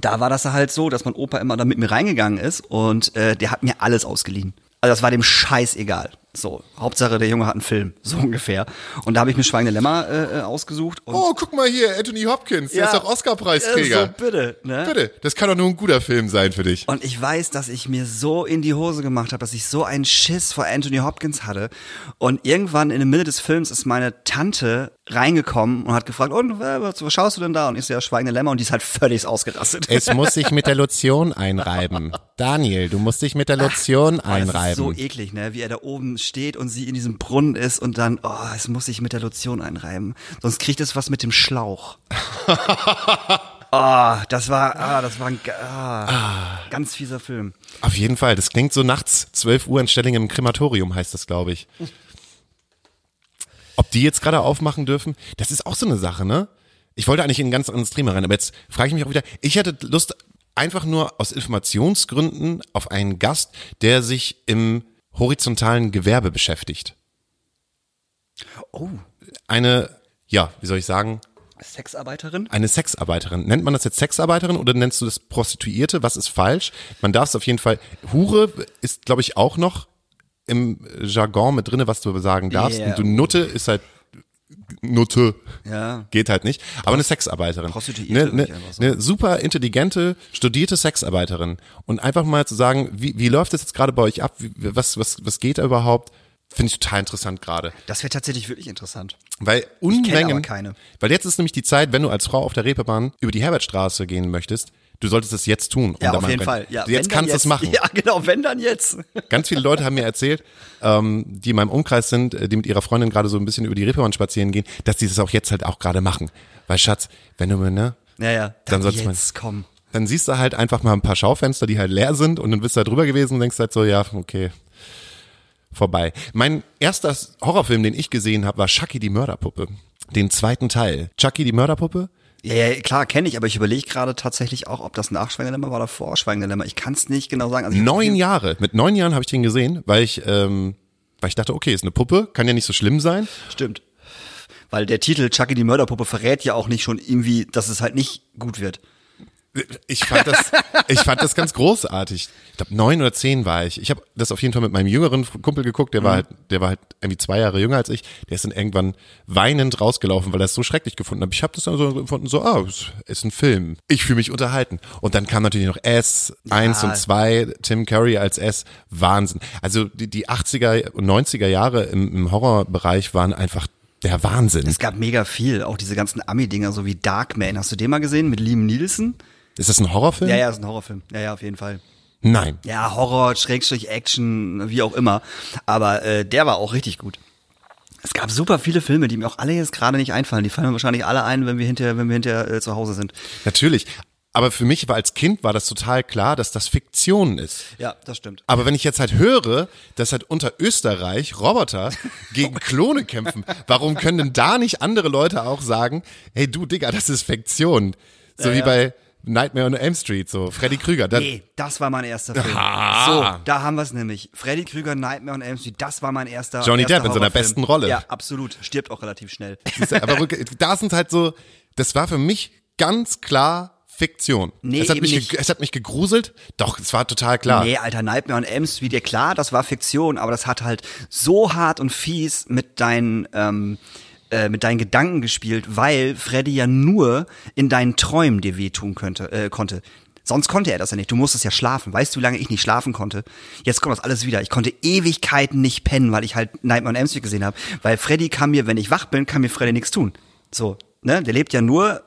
Speaker 2: da war das halt so, dass mein Opa immer da mit mir reingegangen ist und äh, der hat mir alles ausgeliehen. Also das war dem scheißegal. So, Hauptsache der Junge hat einen Film, [LAUGHS] so ungefähr. Und da habe ich mir Schweigende Lämmer äh, äh, ausgesucht.
Speaker 1: Oh, guck mal hier, Anthony Hopkins, der
Speaker 2: Ja.
Speaker 1: ist doch Oscar-Preisträger.
Speaker 2: Äh, so, bitte, ne?
Speaker 1: Bitte, das kann doch nur ein guter Film sein für dich.
Speaker 2: Und ich weiß, dass ich mir so in die Hose gemacht habe, dass ich so einen Schiss vor Anthony Hopkins hatte. Und irgendwann in der Mitte des Films ist meine Tante reingekommen und hat gefragt, und äh, was, was schaust du denn da? Und ich so, ja, Schweigende Lämmer. Und die ist halt völlig ausgerastet.
Speaker 1: Es muss sich mit der [LAUGHS] Lotion einreiben. Daniel, du musst dich mit der Lotion
Speaker 2: Boah, das ist
Speaker 1: einreiben.
Speaker 2: so eklig, ne? Wie er da oben steht und sie in diesem Brunnen ist und dann, oh, es muss sich mit der Lotion einreiben. Sonst kriegt es was mit dem Schlauch. oh, [LAUGHS] das war, ah, das war ein ah, ganz fieser Film.
Speaker 1: Auf jeden Fall, das klingt so nachts 12 Uhr in Stellingen im Krematorium heißt das, glaube ich. Ob die jetzt gerade aufmachen dürfen, das ist auch so eine Sache, ne? Ich wollte eigentlich in ein ganz anderes Thema rein, aber jetzt frage ich mich auch wieder, ich hätte Lust einfach nur aus Informationsgründen auf einen Gast, der sich im horizontalen Gewerbe beschäftigt.
Speaker 2: Oh,
Speaker 1: Eine, ja, wie soll ich sagen,
Speaker 2: Sexarbeiterin?
Speaker 1: eine Sexarbeiterin. Nennt man das jetzt Sexarbeiterin oder nennst du das Prostituierte? Was ist falsch? Man darf es auf jeden Fall. Hure ist, glaube ich, auch noch im Jargon mit drinne, was du sagen darfst.
Speaker 2: Yeah.
Speaker 1: Und du Nutte ist halt Nutte.
Speaker 2: Ja.
Speaker 1: Geht halt nicht. Aber eine Sexarbeiterin.
Speaker 2: Prostituierte,
Speaker 1: Eine,
Speaker 2: ich
Speaker 1: eine,
Speaker 2: sagen.
Speaker 1: eine super intelligente, studierte Sexarbeiterin. Und einfach mal zu sagen, wie, wie läuft das jetzt gerade bei euch ab? Wie, was, was, was geht da überhaupt? Finde ich total interessant gerade.
Speaker 2: Das wäre tatsächlich wirklich interessant.
Speaker 1: Weil Unmengen,
Speaker 2: aber keine.
Speaker 1: weil jetzt ist nämlich die Zeit, wenn du als Frau auf der Reeperbahn über die Herbertstraße gehen möchtest, du solltest es jetzt tun. um
Speaker 2: Ja, auf jeden
Speaker 1: rein-
Speaker 2: Fall. Ja,
Speaker 1: jetzt
Speaker 2: dann
Speaker 1: kannst du es machen. [LAUGHS]
Speaker 2: Ja, genau, wenn dann jetzt. [LAUGHS]
Speaker 1: Ganz viele Leute haben mir erzählt, ähm, die in meinem Umkreis sind, äh, die mit ihrer Freundin gerade so ein bisschen über die Reeperbahn spazieren gehen, dass die das auch jetzt halt auch gerade machen. Weil Schatz, wenn du mir, ne,
Speaker 2: Ja, ja.
Speaker 1: Dann soll's mal-
Speaker 2: jetzt kommen.
Speaker 1: dann siehst du halt einfach mal ein paar Schaufenster, die halt leer sind und dann bist du da drüber gewesen und denkst halt so, ja, okay, vorbei. Mein erster Horrorfilm, den ich gesehen habe, war Chucky die Mörderpuppe. Den zweiten Teil. Chucky die Mörderpuppe?
Speaker 2: Ja, ja klar, kenne ich, aber ich überlege gerade tatsächlich auch, ob das nach Schweigender Lämmer war oder vor Schweigender Lämmer. Ich kann es nicht genau sagen. Also
Speaker 1: Neun Jahre. Mit neun Jahren habe ich den gesehen, weil ich, ähm, weil ich dachte, okay, ist eine Puppe, kann ja nicht so schlimm sein.
Speaker 2: Stimmt. Weil der Titel Chucky die Mörderpuppe verrät ja auch nicht schon irgendwie, dass es halt nicht gut wird.
Speaker 1: Ich fand das, ich fand das ganz großartig. Ich glaube, neun oder zehn war ich. Ich habe das auf jeden Fall mit meinem jüngeren Kumpel geguckt. Der war halt, der war halt irgendwie zwei Jahre jünger als ich. Der ist dann irgendwann weinend rausgelaufen, weil er es so schrecklich gefunden hat. Ich habe das dann so gefunden, so, ah, es ist ein Film. Ich fühle mich unterhalten. Und dann kam natürlich noch S, eins und zwei, Tim Curry als S. Wahnsinn. Also die, die 80er und 90er Jahre im, im Horrorbereich waren einfach der Wahnsinn.
Speaker 2: Es gab mega viel, auch diese ganzen Ami-Dinger, so wie Darkman. Hast du den mal gesehen mit Liam Nielsen?
Speaker 1: Ist das ein Horrorfilm?
Speaker 2: Ja, ja, ist ein Horrorfilm. Ja, ja, auf jeden Fall.
Speaker 1: Nein.
Speaker 2: Ja, Horror, Schrägstrich, Action, wie auch immer. Aber äh, der war auch richtig gut. Es gab super viele Filme, die mir auch alle jetzt gerade nicht einfallen. Die fallen mir wahrscheinlich alle ein, wenn wir hinterher, wenn wir hinterher äh, zu Hause sind.
Speaker 1: Natürlich. Aber für mich war als Kind war das total klar, dass das Fiktion ist.
Speaker 2: Ja, das stimmt.
Speaker 1: Aber wenn ich jetzt halt höre, dass halt unter Österreich Roboter [LAUGHS] gegen Klone kämpfen, warum können denn da nicht andere Leute auch sagen, hey du Digga, das ist Fiktion? So wie bei Nightmare on Elm Street, so Freddy Krüger. Da,
Speaker 2: Nee, das war mein erster Film.
Speaker 1: Ah.
Speaker 2: So, da haben wir es nämlich. Freddy Krüger, Nightmare on Elm Street, das war mein erster
Speaker 1: Johnny
Speaker 2: erster
Speaker 1: Depp in seiner besten Rolle.
Speaker 2: Ja, absolut. Stirbt auch relativ schnell. [LAUGHS]
Speaker 1: aber da sind halt so, das war für mich ganz klar Fiktion.
Speaker 2: Nee,
Speaker 1: es, hat mich,
Speaker 2: nicht.
Speaker 1: es hat mich gegruselt. Doch, es war total klar.
Speaker 2: Nee, Alter, Nightmare on Elm Street, ja klar, das war Fiktion, aber das hat halt so hart und fies mit deinen, ähm, äh, mit deinen Gedanken gespielt, weil Freddy ja nur in deinen Träumen dir wehtun könnte, äh, konnte. Sonst konnte er das ja nicht. Du musstest ja schlafen. Weißt du, wie lange ich nicht schlafen konnte? Jetzt kommt das alles wieder. Ich konnte Ewigkeiten nicht pennen, weil ich halt Nightmare on Elm Street gesehen habe. Weil Freddy kann mir, wenn ich wach bin, kann mir Freddy nichts tun. So, ne? Der lebt ja nur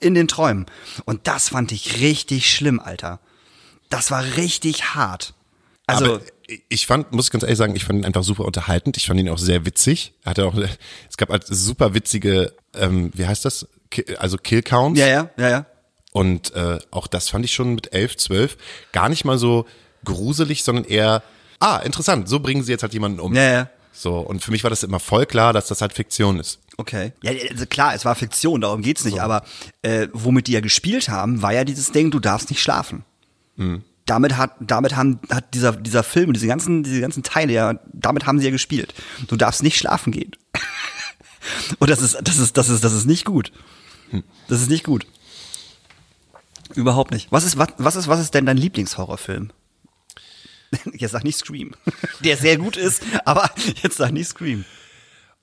Speaker 2: in den Träumen. Und das fand ich richtig schlimm, Alter. Das war richtig hart. Also,
Speaker 1: Aber ich fand, muss ich ganz ehrlich sagen, ich fand ihn einfach super unterhaltend. Ich fand ihn auch sehr witzig. Er hatte auch, es gab halt super witzige, ähm, wie heißt das? Also Kill Counts.
Speaker 2: ja, ja, ja, ja.
Speaker 1: Und äh, auch das fand ich schon mit elf, zwölf gar nicht mal so gruselig, sondern eher, ah, interessant, so bringen sie jetzt halt jemanden um.
Speaker 2: Ja, ja.
Speaker 1: So, und für mich war das immer voll klar, dass das halt Fiktion ist.
Speaker 2: Okay. Ja, also klar, es war Fiktion, darum geht's nicht, aber äh, womit die ja gespielt haben, war ja dieses Ding, du darfst nicht schlafen. Damit hat, damit haben, hat dieser, dieser Film, diese ganzen, diese ganzen Teile ja, damit haben sie ja gespielt. Du darfst nicht schlafen gehen. [LAUGHS] Und das ist, das ist, das ist, das ist nicht gut. Das ist nicht gut. Überhaupt nicht. Was ist, was, was ist, was ist denn dein Lieblingshorrorfilm? [LAUGHS] Jetzt sag nicht Scream. [LAUGHS] Der sehr gut ist, aber jetzt sag nicht Scream.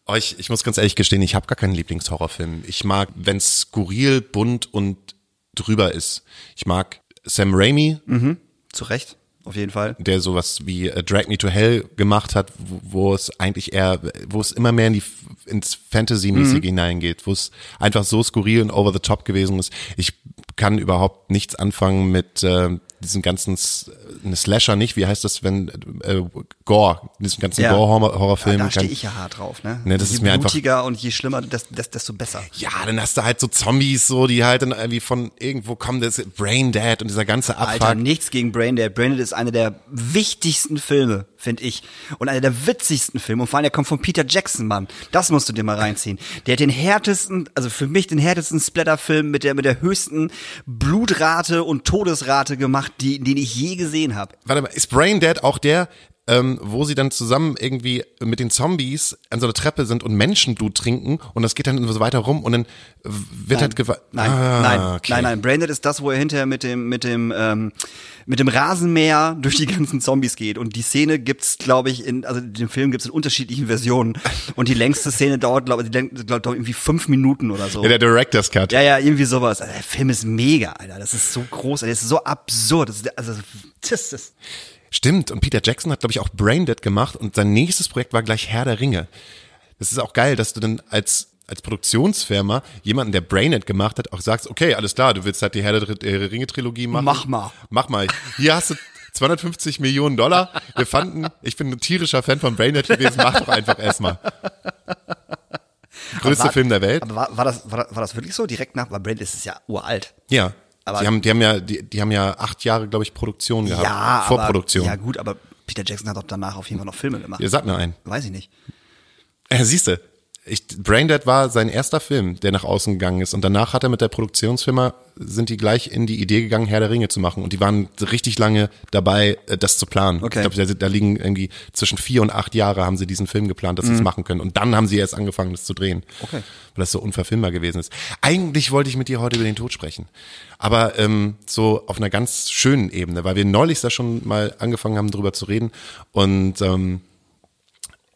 Speaker 1: Oh, ich, ich muss ganz ehrlich gestehen, ich habe gar keinen Lieblingshorrorfilm. Ich mag, wenn es skurril, bunt und drüber ist. Ich mag Sam Raimi,
Speaker 2: Zu Recht, auf jeden Fall.
Speaker 1: der sowas wie äh, Drag Me to Hell gemacht hat, wo, es eigentlich eher, wo es immer mehr in die, ins Fantasy-mäßige hineingeht, wo es einfach so skurril und over the top gewesen ist. Ich kann überhaupt nichts anfangen mit äh, diesen ganzen eine Slasher nicht, wie heißt das, wenn äh, Gore, diesen ganzen
Speaker 2: Ja.
Speaker 1: Gore-Horrorfilm.
Speaker 2: Ja, da stehe ich ja hart drauf, ne?
Speaker 1: Ne, das
Speaker 2: je
Speaker 1: ist mir einfach-
Speaker 2: blutiger und je schlimmer, des- des- desto besser.
Speaker 1: Ja, dann hast du halt so Zombies, so, die halt dann irgendwie von irgendwo kommen, das Brain Dead und dieser ganze Abfuck.
Speaker 2: Alter, nichts gegen Braindead. Braindead ist einer der wichtigsten Filme, finde ich. Und einer der witzigsten Filme. Und vor allem, der kommt von Peter Jackson, Mann. Das musst du dir mal reinziehen. Der hat den härtesten, also für mich den härtesten Splatterfilm mit der, mit der höchsten Blutrate und Todesrate gemacht, die, den ich je gesehen habe.
Speaker 1: Warte mal, ist Brain Dead auch der, ähm, wo sie dann zusammen irgendwie mit den Zombies an so einer Treppe sind und Menschenblut trinken und das geht dann so weiter rum und dann wird halt gewa-
Speaker 2: Nein,
Speaker 1: ah,
Speaker 2: nein,
Speaker 1: okay.
Speaker 2: nein, nein. Braindead ist das, wo er hinterher mit dem, mit dem, ähm, mit dem Rasenmäher [LAUGHS] durch die ganzen Zombies geht. Und die Szene gibt's, glaube ich, in, also den Film gibt's in unterschiedlichen Versionen. Und die längste Szene dauert, glaube ich, glaub, glaub, irgendwie fünf Minuten oder so.
Speaker 1: Ja, der Director's Cut.
Speaker 2: Ja, ja, irgendwie sowas. Also, der Film ist mega, Alter. Das ist so groß, der ist so absurd. Das ist, also, das ist,
Speaker 1: Stimmt, und Peter Jackson hat, glaube ich, auch Brain Dead gemacht und sein nächstes Projekt war gleich Herr der Ringe. Das ist auch geil, dass du dann als, als Produktionsfirma jemanden, der Brain Dead gemacht hat, auch sagst, okay, alles klar, du willst halt die Herr der der Ringe-Trilogie machen.
Speaker 2: Mach mal.
Speaker 1: Mach mal. Hier hast du 250 Millionen Dollar. Wir fanden, ich bin ein tierischer Fan von Brain Dead gewesen, mach doch einfach erstmal. Größter
Speaker 2: war-
Speaker 1: Film der Welt.
Speaker 2: aber war, war, das, war, das- war das wirklich so? Direkt nach, weil Braindead ist ja uralt.
Speaker 1: Ja.
Speaker 2: Aber-
Speaker 1: die haben, die haben ja, die, die haben ja acht Jahre, glaube ich, Produktion gehabt.
Speaker 2: Ja,
Speaker 1: Vorproduktion.
Speaker 2: Aber, ja gut, aber Peter Jackson hat doch danach auf jeden Fall noch Filme gemacht.
Speaker 1: Ihr sagt mir einen.
Speaker 2: Weiß ich nicht.
Speaker 1: Ja, siehste, ich, Braindead war sein erster Film, der nach außen gegangen ist. Und danach hat er mit der Produktionsfirma, sind die gleich in die Idee gegangen, Herr der Ringe zu machen. Und die waren richtig lange dabei, äh, das zu planen.
Speaker 2: Okay.
Speaker 1: Ich glaube, da, da liegen irgendwie zwischen vier und acht Jahre haben sie diesen Film geplant, dass sie es machen können. Und dann haben sie erst angefangen, das zu drehen.
Speaker 2: Okay.
Speaker 1: Weil das so unverfilmbar gewesen ist. Eigentlich wollte ich mit dir heute über den Tod sprechen. Aber ähm, so auf einer ganz schönen Ebene, weil wir neulich da schon mal angefangen haben, drüber zu reden. Und ähm,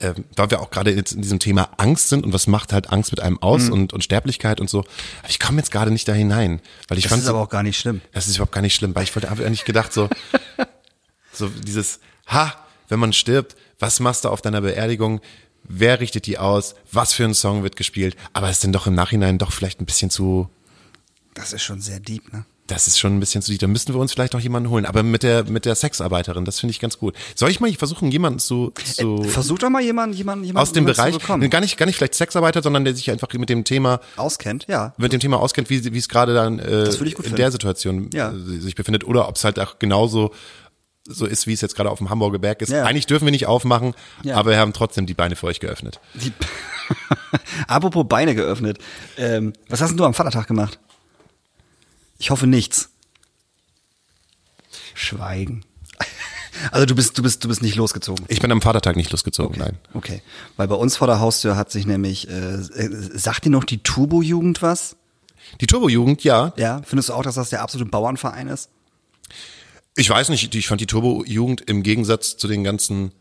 Speaker 1: äh, weil wir auch gerade jetzt in diesem Thema Angst sind und was macht halt Angst mit einem aus
Speaker 2: Mhm.
Speaker 1: und, und Sterblichkeit und so. Aber ich komme jetzt gerade nicht da hinein, weil ich
Speaker 2: Das
Speaker 1: fand
Speaker 2: ist aber auch gar nicht schlimm.
Speaker 1: das ist überhaupt gar nicht schlimm, weil ich wollte einfach nicht gedacht so [LAUGHS] so dieses ha, wenn man stirbt, was machst du auf deiner Beerdigung? Wer richtet die aus? Was für ein Song wird gespielt? Aber es ist denn doch im Nachhinein doch vielleicht ein bisschen zu
Speaker 2: Das ist schon sehr deep, ne?
Speaker 1: Das ist schon ein bisschen zu dicht. Da müssten wir uns vielleicht noch jemanden holen. Aber mit der, mit der Sexarbeiterin, das finde ich ganz gut. Soll ich mal versuchen, jemanden zu, zu
Speaker 2: Versuch doch mal jemanden, jemanden, jemanden
Speaker 1: aus dem Bereich, gar nicht, gar nicht vielleicht Sexarbeiter, sondern der sich einfach mit dem Thema,
Speaker 2: auskennt, ja.
Speaker 1: mit dem Thema auskennt, wie, wie es gerade dann äh, in
Speaker 2: finden.
Speaker 1: der Situation
Speaker 2: Ja.
Speaker 1: äh, sich befindet. Oder ob es halt auch genauso so ist, wie es jetzt gerade auf dem Hamburger Berg ist.
Speaker 2: Ja.
Speaker 1: Eigentlich dürfen wir nicht aufmachen,
Speaker 2: Ja.
Speaker 1: aber wir haben trotzdem die Beine für euch geöffnet.
Speaker 2: Die [LAUGHS] Apropos Beine geöffnet. Ähm, was hast denn du am Vatertag gemacht? Ich hoffe nichts. Schweigen. [LAUGHS] Also du bist, du bist, du bist nicht losgezogen.
Speaker 1: Ich bin am Vatertag nicht losgezogen, nein.
Speaker 2: Okay. Weil bei uns vor der Haustür hat sich nämlich, äh, äh, sagt dir noch die Turbo-Jugend was?
Speaker 1: Die Turbo-Jugend, ja.
Speaker 2: Ja. Findest du auch, dass das der absolute Bauernverein ist?
Speaker 1: Ich weiß nicht, ich fand die Turbo-Jugend im Gegensatz zu den ganzen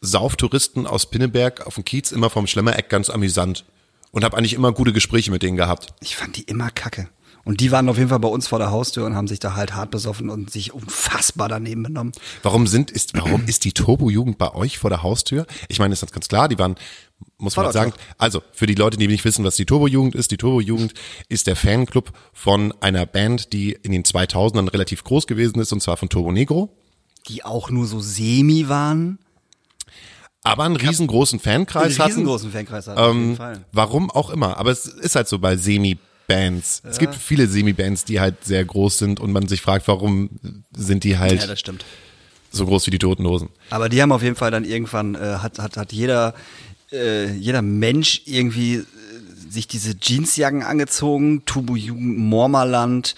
Speaker 1: Sauftouristen aus Pinneberg auf dem Kiez immer vom Schlemmereck ganz amüsant. und habe eigentlich immer gute Gespräche mit denen gehabt.
Speaker 2: Ich fand die immer kacke. Und die waren auf jeden Fall bei uns vor der Haustür und haben sich da halt hart besoffen und sich unfassbar daneben benommen.
Speaker 1: Warum sind ist warum ist die Turbo-Jugend bei euch vor der Haustür? Ich meine, ist das ganz klar, die waren muss man
Speaker 2: War
Speaker 1: sagen. Also für die Leute, die nicht wissen, was die Turbo-Jugend ist, die Turbo-Jugend ist der Fanclub von einer Band, die in den 2000ern relativ groß gewesen ist und zwar von Turbo Negro.
Speaker 2: Die auch nur so semi waren.
Speaker 1: aber einen riesengroßen Fankreis
Speaker 2: Einen
Speaker 1: hatten.
Speaker 2: riesengroßen Fankreis hatten, auf jeden
Speaker 1: Ähm,
Speaker 2: Fall.
Speaker 1: warum auch immer. Aber es ist halt so bei Semi-Bands. Es gibt viele Semi-Bands, die halt sehr groß sind und man sich fragt, warum sind die halt
Speaker 2: Ja, das stimmt.
Speaker 1: so groß wie die Toten Hosen.
Speaker 2: Aber die haben auf jeden Fall dann irgendwann, äh, hat, hat, hat jeder, äh, jeder Mensch irgendwie äh, sich diese Jeansjacken angezogen, Turbo-Jugend Mormerland,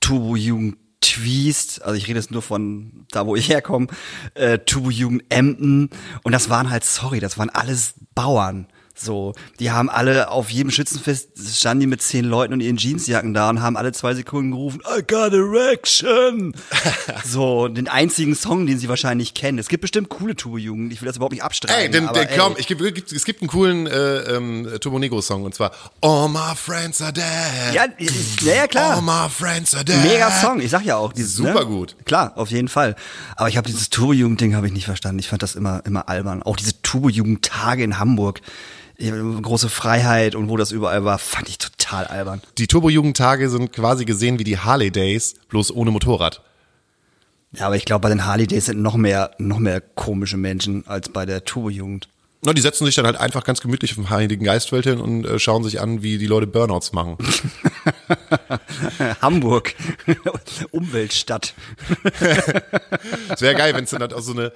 Speaker 2: Turbo-Jugend Twiest, also ich rede jetzt nur von da, wo ich herkomme, äh, Turbo-Jugend Emden und das waren halt, sorry, das waren alles Bauern. So, die haben alle auf jedem Schützenfest standen die mit zehn Leuten und ihren Jeansjacken da und haben alle zwei Sekunden gerufen, I got erection. [LAUGHS] so, den einzigen Song, den sie wahrscheinlich kennen. Es gibt bestimmt coole Turbo-Jugend, ich will das überhaupt nicht abstreiten.
Speaker 1: Ey, denn,
Speaker 2: aber,
Speaker 1: der, komm, ich, geb- gibt- es gibt einen coolen äh, ähm, Turbo Negro Song und zwar All my friends are dead.
Speaker 2: Ja, ja, ja, klar.
Speaker 1: All my friends are dead.
Speaker 2: Mega Song, ich sag ja auch. Dieses,
Speaker 1: Super
Speaker 2: ne?
Speaker 1: gut.
Speaker 2: Klar, auf jeden Fall. Aber ich habe dieses Turbo-Jugend-Ding habe ich nicht verstanden. Ich fand das immer, immer albern. Auch diese Turbo-Jugend-Tage in Hamburg. Große Freiheit und wo das überall war, fand ich total albern.
Speaker 1: Die Turbo-Jugendtage sind quasi gesehen wie die Harley Days, bloß ohne Motorrad.
Speaker 2: Ja, aber ich glaube, bei den Harley Days sind noch mehr, noch mehr komische Menschen als bei der Turbo-Jugend.
Speaker 1: Na, die setzen sich dann halt einfach ganz gemütlich auf dem Heiligen Geistfeld hin und äh, schauen sich an, wie die Leute Burnouts machen. [LAUGHS]
Speaker 2: Hamburg, [LAUGHS] Umweltstadt. [LAUGHS]
Speaker 1: Es wäre geil, wenn es dann halt auch so eine,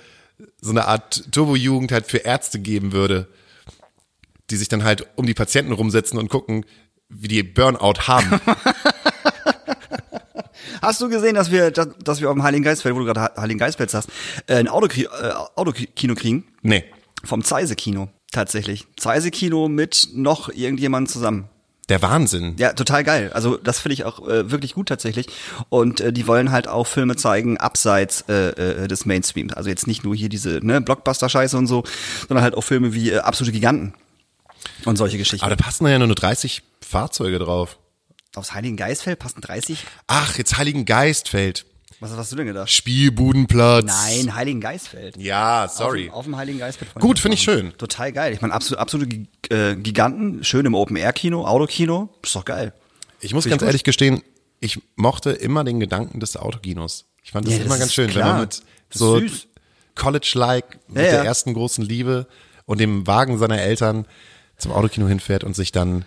Speaker 1: so eine Art Turbo-Jugend halt für Ärzte geben würde, die sich dann halt um die Patienten rumsetzen und gucken, wie die Burnout haben. [LAUGHS]
Speaker 2: Hast du gesehen, dass wir, dass, wir auf dem Heiligen Geistfeld, wo du gerade Heiligen Geistfeld sagst, äh, ein Autokino, äh, Autokino kriegen?
Speaker 1: nee.
Speaker 2: Vom Zeise-Kino, tatsächlich. Zeise-Kino mit noch irgendjemandem zusammen.
Speaker 1: Der Wahnsinn.
Speaker 2: Ja, total geil. Also das finde ich auch äh, wirklich gut tatsächlich. Und äh, die wollen halt auch Filme zeigen abseits äh, äh, des Mainstreams. Also jetzt nicht nur hier diese ne, Blockbuster-Scheiße und so, sondern halt auch Filme wie äh, Absolute Giganten und solche Geschichten.
Speaker 1: Aber da passen ja nur 30 Fahrzeuge drauf.
Speaker 2: Aufs Heiligen Geistfeld passen 30.
Speaker 1: Ach, jetzt Heiligen Geistfeld.
Speaker 2: Was hast du denn gedacht?
Speaker 1: Spielbudenplatz.
Speaker 2: Nein, Heiligen Geistfeld.
Speaker 1: Ja, sorry.
Speaker 2: Auf, auf dem Heiligen Geistfeld.
Speaker 1: Gut, finde ich schön.
Speaker 2: Total geil. Ich meine, absolut, absolute äh, Giganten, schön im Open-Air-Kino, Autokino, ist doch geil.
Speaker 1: Ich muss
Speaker 2: Finde ich
Speaker 1: ganz
Speaker 2: gut.
Speaker 1: ehrlich gestehen, ich mochte immer den Gedanken des Autokinos. Ich fand das
Speaker 2: Ja,
Speaker 1: immer ganz schön, wenn
Speaker 2: klar.
Speaker 1: man mit so. College-like, mit
Speaker 2: Ja, ja.
Speaker 1: der ersten großen Liebe und dem Wagen seiner Eltern zum Autokino hinfährt und sich dann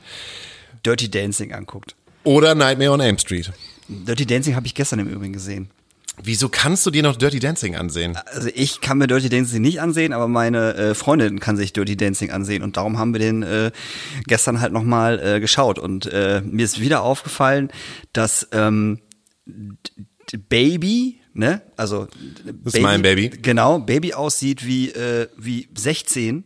Speaker 2: Dirty Dancing anguckt.
Speaker 1: oder Nightmare on Elm Street.
Speaker 2: Dirty Dancing habe ich gestern im Übrigen gesehen.
Speaker 1: Wieso kannst du dir noch Dirty Dancing ansehen?
Speaker 2: Also ich kann mir Dirty Dancing nicht ansehen, aber meine äh, Freundin kann sich Dirty Dancing ansehen und darum haben wir den äh, gestern halt nochmal äh, geschaut und äh, mir ist wieder aufgefallen, dass ähm, Baby, ne, also
Speaker 1: Das ist mein Baby.
Speaker 2: genau, Baby aussieht wie äh, wie 16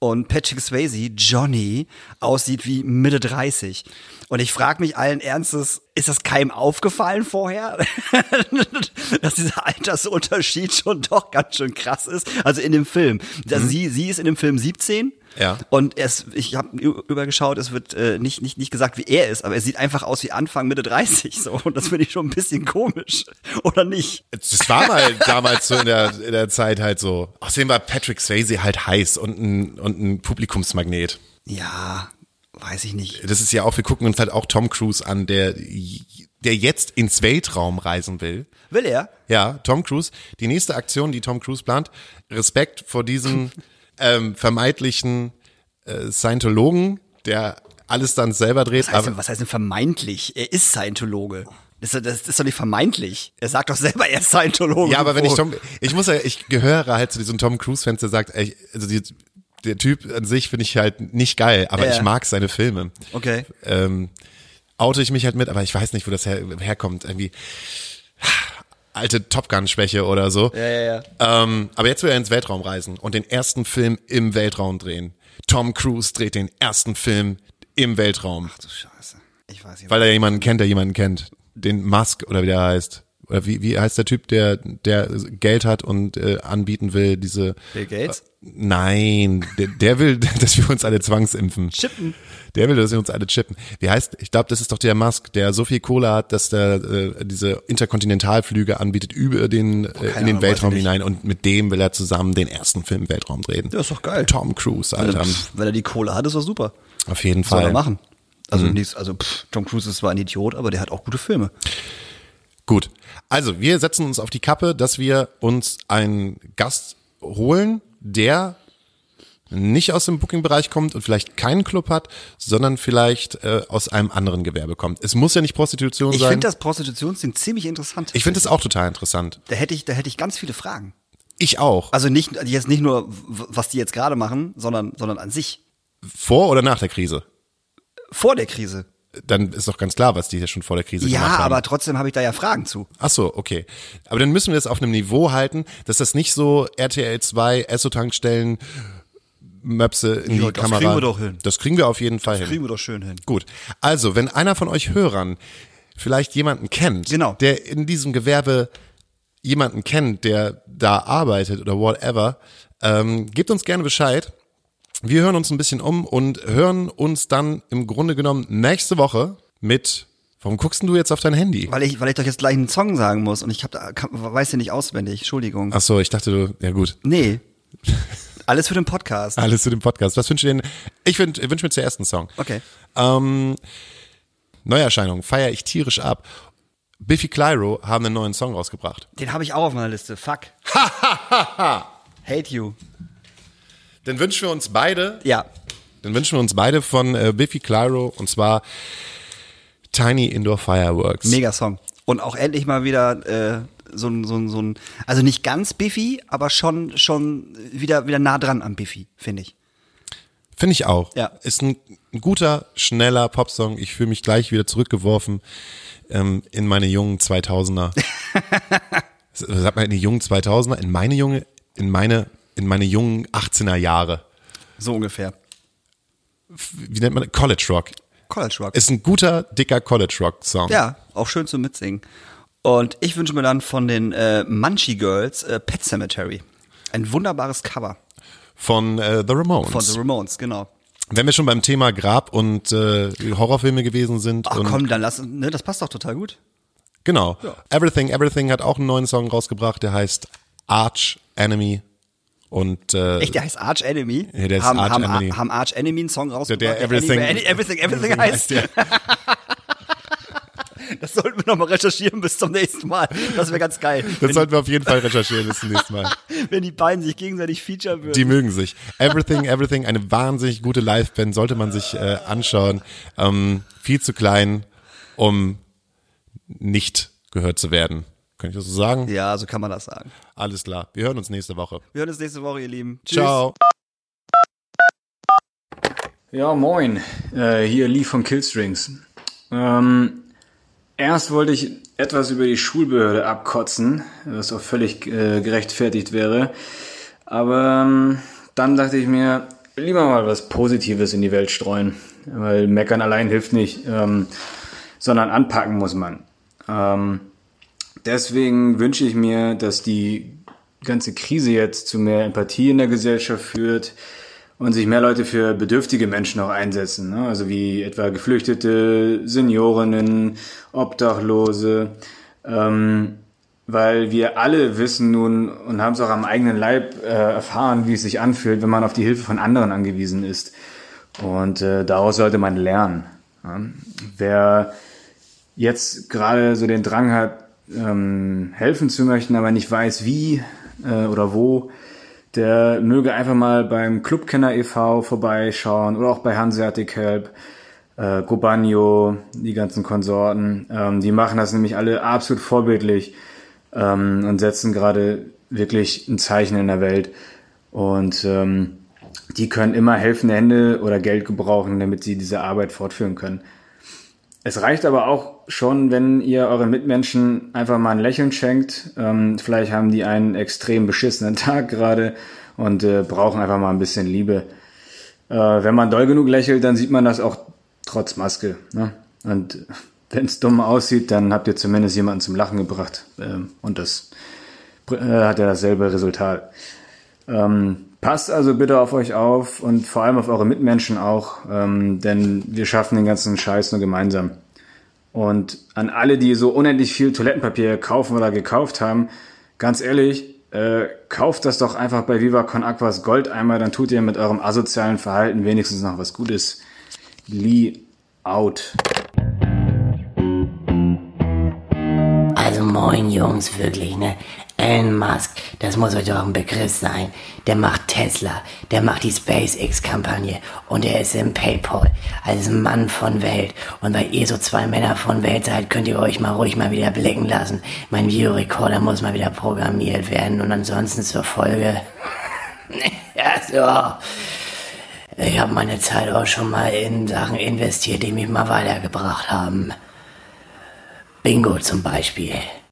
Speaker 2: und Patrick Swayze, Johnny, aussieht wie Mitte 30. Und ich frage mich allen Ernstes, ist das keinem aufgefallen vorher? [LAUGHS] Dass dieser Altersunterschied schon doch ganz schön krass ist. Also in dem Film. Also sie, sie ist in dem Film 17.
Speaker 1: Ja.
Speaker 2: Und es, ich habe übergeschaut, es wird äh, nicht, nicht, nicht gesagt, wie er ist, aber er sieht einfach aus wie Anfang, Mitte 30. So. Und das finde ich schon ein bisschen komisch. Oder nicht?
Speaker 1: Das war mal damals so in der, in der Zeit halt so. Außerdem war Patrick Swayze halt heiß und ein, und ein Publikumsmagnet.
Speaker 2: Ja, weiß ich nicht.
Speaker 1: Das ist ja auch, wir gucken uns halt auch Tom Cruise an, der, der jetzt ins Weltraum reisen will.
Speaker 2: Will er?
Speaker 1: Ja, Tom Cruise. Die nächste Aktion, die Tom Cruise plant, Respekt vor diesem [LAUGHS] ähm, vermeintlichen äh, Scientologen, der alles dann selber dreht.
Speaker 2: Was heißt, denn, was heißt denn vermeintlich? Er ist Scientologe. Das, ist- das ist doch nicht vermeintlich. Er sagt doch selber, er ist Scientologe.
Speaker 1: ja, aber wenn ich Tom, ich muss ja, ich gehöre halt zu diesem Tom Cruise-Fans, der sagt, ey, also die, der Typ an sich finde ich halt nicht geil, aber
Speaker 2: ja.
Speaker 1: ich mag seine Filme.
Speaker 2: Okay.
Speaker 1: ähm, oute ich mich halt mit, aber ich weiß nicht, wo das her, herkommt. Irgendwie alte Top Gun-Schwäche oder so.
Speaker 2: Ja, ja, ja.
Speaker 1: Ähm, aber jetzt will er ins Weltraum reisen und den ersten Film im Weltraum drehen. Tom Cruise dreht den ersten Film im Weltraum,
Speaker 2: Ach du Scheiße. Ich weiß nicht.
Speaker 1: weil er jemanden kennt, der jemanden kennt. Den Musk oder wie der heißt. Oder wie, wie heißt der Typ, der, der Geld hat und äh, anbieten will, diese.
Speaker 2: Bill Gates?
Speaker 1: Nein, der, der will, [LAUGHS] dass wir uns alle zwangsimpfen.
Speaker 2: Chippen.
Speaker 1: Der will, dass wir uns alle chippen. Wie heißt, ich glaube, das ist doch der Musk, der so viel Kohle hat, dass der äh, diese Interkontinentalflüge anbietet über den, äh, in den
Speaker 2: Ahnung,
Speaker 1: Weltraum hinein und mit dem will er zusammen den ersten Film im Weltraum drehen.
Speaker 2: Ja, ist doch geil.
Speaker 1: Tom Cruise, Alter.
Speaker 2: Pff, wenn er die Kohle hat, ist doch super.
Speaker 1: Auf jeden
Speaker 2: Soll
Speaker 1: Fall.
Speaker 2: er machen. Also nichts, also pff, Tom Cruise ist zwar ein Idiot, aber der hat auch gute Filme.
Speaker 1: Gut. Also, wir setzen uns auf die Kappe, dass wir uns einen Gast holen, der nicht aus dem Booking-Bereich kommt und vielleicht keinen Club hat, sondern vielleicht äh, aus einem anderen Gewerbe kommt. Es muss ja nicht Prostitution
Speaker 2: Ich
Speaker 1: sein.
Speaker 2: finde das Prostitutionsding ziemlich interessant.
Speaker 1: ich finde es auch total interessant.
Speaker 2: da hätte ich, da hätte ich ganz viele Fragen.
Speaker 1: Ich auch.
Speaker 2: Also nicht jetzt nicht nur, was die jetzt gerade machen, sondern, sondern an sich.
Speaker 1: Vor oder nach der Krise?
Speaker 2: Vor der Krise.
Speaker 1: Dann ist doch ganz klar, was die hier schon vor der Krise
Speaker 2: Ja,
Speaker 1: gemacht haben.
Speaker 2: aber trotzdem habe ich da ja Fragen zu.
Speaker 1: Ach so, okay. Aber dann müssen wir es auf einem Niveau halten, dass das nicht so RTL 2 Esso-Tankstellen Möpse in
Speaker 2: Ja,
Speaker 1: die
Speaker 2: das
Speaker 1: Kamera.
Speaker 2: kriegen wir doch hin.
Speaker 1: Das kriegen wir auf jeden Fall hin.
Speaker 2: Kriegen wir doch schön hin.
Speaker 1: Gut. Also, wenn einer von euch Hörern vielleicht jemanden kennt,
Speaker 2: Genau.
Speaker 1: der in diesem Gewerbe jemanden kennt, der da arbeitet oder whatever, ähm, gebt uns gerne Bescheid. Wir hören uns ein bisschen um und hören uns dann im Grunde genommen nächste Woche mit. Warum guckst denn du jetzt auf dein Handy?
Speaker 2: Weil ich, weil ich doch jetzt gleich einen Song sagen muss und ich hab da, kann, weiß den nicht auswendig. Entschuldigung.
Speaker 1: Ach so, ich dachte du, ja gut.
Speaker 2: Nee. [LAUGHS] Alles für den Podcast.
Speaker 1: Alles zu dem Podcast. Was wünschst du denn? Ich wün- wünsche mir zuerst einen Song.
Speaker 2: Okay.
Speaker 1: Ähm, Neuerscheinung, feiere ich tierisch ab. Biffy Clyro haben einen neuen Song rausgebracht.
Speaker 2: Den habe ich auch auf meiner Liste. Fuck. Hate you.
Speaker 1: Dann wünschen wir uns beide,
Speaker 2: Ja.
Speaker 1: dann wünschen wir uns beide von äh, Biffy Clyro und zwar Tiny Indoor Fireworks.
Speaker 2: Mega Song. Und auch endlich mal wieder äh, so ein, so ein, so ein, also nicht ganz Biffy, aber schon, schon wieder, wieder nah dran am Biffy, finde ich.
Speaker 1: Finde ich auch.
Speaker 2: Ja.
Speaker 1: Ist ein, ein guter, schneller Popsong. Ich fühle mich gleich wieder zurückgeworfen ähm, in meine jungen 2000er. Sagt man in die jungen 2000er? In meine junge, in meine, in meine jungen 18er Jahre.
Speaker 2: So ungefähr.
Speaker 1: Wie nennt man das? College Rock.
Speaker 2: College Rock.
Speaker 1: Ist ein guter, dicker College Rock Song.
Speaker 2: ja, auch schön zum Mitsingen. Und ich wünsche mir dann von den äh, Munchie Girls äh, Pet Cemetery. Ein wunderbares Cover
Speaker 1: Von äh, The Ramones.
Speaker 2: von The Ramones, genau.
Speaker 1: Wenn wir schon beim Thema Grab und äh, Horrorfilme gewesen sind.
Speaker 2: Ach komm, dann lass, ne, das passt doch total gut.
Speaker 1: Genau. Everything, Everything hat auch einen neuen Song rausgebracht, der heißt Arch Enemy. Und äh,
Speaker 2: Echt, der heißt Arch Enemy?
Speaker 1: Ja, der
Speaker 2: haben,
Speaker 1: Arch
Speaker 2: haben,
Speaker 1: Enemy.
Speaker 2: haben Arch Enemy einen Song rausgebracht?
Speaker 1: der Everything-
Speaker 2: Any- Everything, Everything heißt?
Speaker 1: der. [LAUGHS]
Speaker 2: Das sollten wir nochmal recherchieren bis zum nächsten Mal. Das wäre ganz geil.
Speaker 1: Das sollten wir auf jeden Fall recherchieren bis zum nächsten Mal. [LAUGHS]
Speaker 2: wenn die beiden sich gegenseitig featuren würden.
Speaker 1: Die mögen sich. Everything, Everything, eine wahnsinnig gute Liveband, sollte man sich äh, anschauen. Ähm, viel zu klein, um nicht gehört zu werden. Kann ich das so sagen?
Speaker 2: ja, so kann man das sagen.
Speaker 1: Alles klar. Wir hören uns nächste Woche.
Speaker 2: Wir hören uns nächste Woche, ihr Lieben. Tschüss.
Speaker 1: Ciao.
Speaker 5: Ja, moin. Äh, hier Lee von Killstrings. Ähm, erst wollte ich etwas über die Schulbehörde abkotzen, was auch völlig äh, gerechtfertigt wäre. Aber ähm, dann dachte ich mir, lieber mal was Positives in die Welt streuen. Weil meckern allein hilft nicht, ähm, sondern anpacken muss man. Ähm, deswegen wünsche ich mir, dass die ganze Krise jetzt zu mehr Empathie in der Gesellschaft führt und sich mehr Leute für bedürftige Menschen auch einsetzen. Ne? Also wie etwa Geflüchtete, Seniorinnen, Obdachlose. Ähm, weil wir alle wissen nun und haben es auch am eigenen Leib äh, erfahren, wie es sich anfühlt, wenn man auf die Hilfe von anderen angewiesen ist. Und äh, daraus sollte man lernen. Ja? Wer jetzt gerade so den Drang hat, ähm, helfen zu möchten, aber nicht weiß wie äh, oder wo, der möge einfach mal beim Clubkenner e.V. vorbeischauen oder auch bei Hanseatic Help, äh, Gobagno, die ganzen Konsorten. Ähm, die machen das nämlich alle absolut vorbildlich ähm, und setzen gerade wirklich ein Zeichen in der Welt. Und ähm, die können immer helfende Hände oder Geld gebrauchen, damit sie diese Arbeit fortführen können. Es reicht aber auch schon, wenn ihr euren Mitmenschen einfach mal ein Lächeln schenkt. Ähm, vielleicht haben die einen extrem beschissenen [LAUGHS] Tag gerade und äh, brauchen einfach mal ein bisschen Liebe. Äh, wenn man doll genug lächelt, dann sieht man das auch trotz Maske. Ne? Und [LAUGHS] wenn es dumm aussieht, dann habt ihr zumindest jemanden zum Lachen gebracht. Ähm, und das äh, hat ja dasselbe Resultat. Ähm, passt also bitte auf euch auf und vor allem auf eure Mitmenschen auch, ähm, denn wir schaffen den ganzen Scheiß nur gemeinsam. Und an alle, die so unendlich viel Toilettenpapier kaufen oder gekauft haben, ganz ehrlich, äh, kauft das doch einfach bei Viva Con Aquas Goldeimer, dann tut ihr mit eurem asozialen Verhalten wenigstens noch was Gutes. Lee out.
Speaker 6: Also moin Jungs, wirklich, ne? Elon Musk, das muss euch doch ein Begriff sein. Der macht Tesla, der macht die SpaceX-Kampagne und er ist im PayPal als Mann von Welt. Und weil ihr so zwei Männer von Welt seid, könnt ihr euch mal ruhig mal wieder blicken lassen. Mein Videorekorder muss mal wieder programmiert werden und ansonsten zur Folge. [LAUGHS] ja, so. Ich habe meine Zeit auch schon mal in Sachen investiert, die mich mal weitergebracht haben. Bingo zum Beispiel.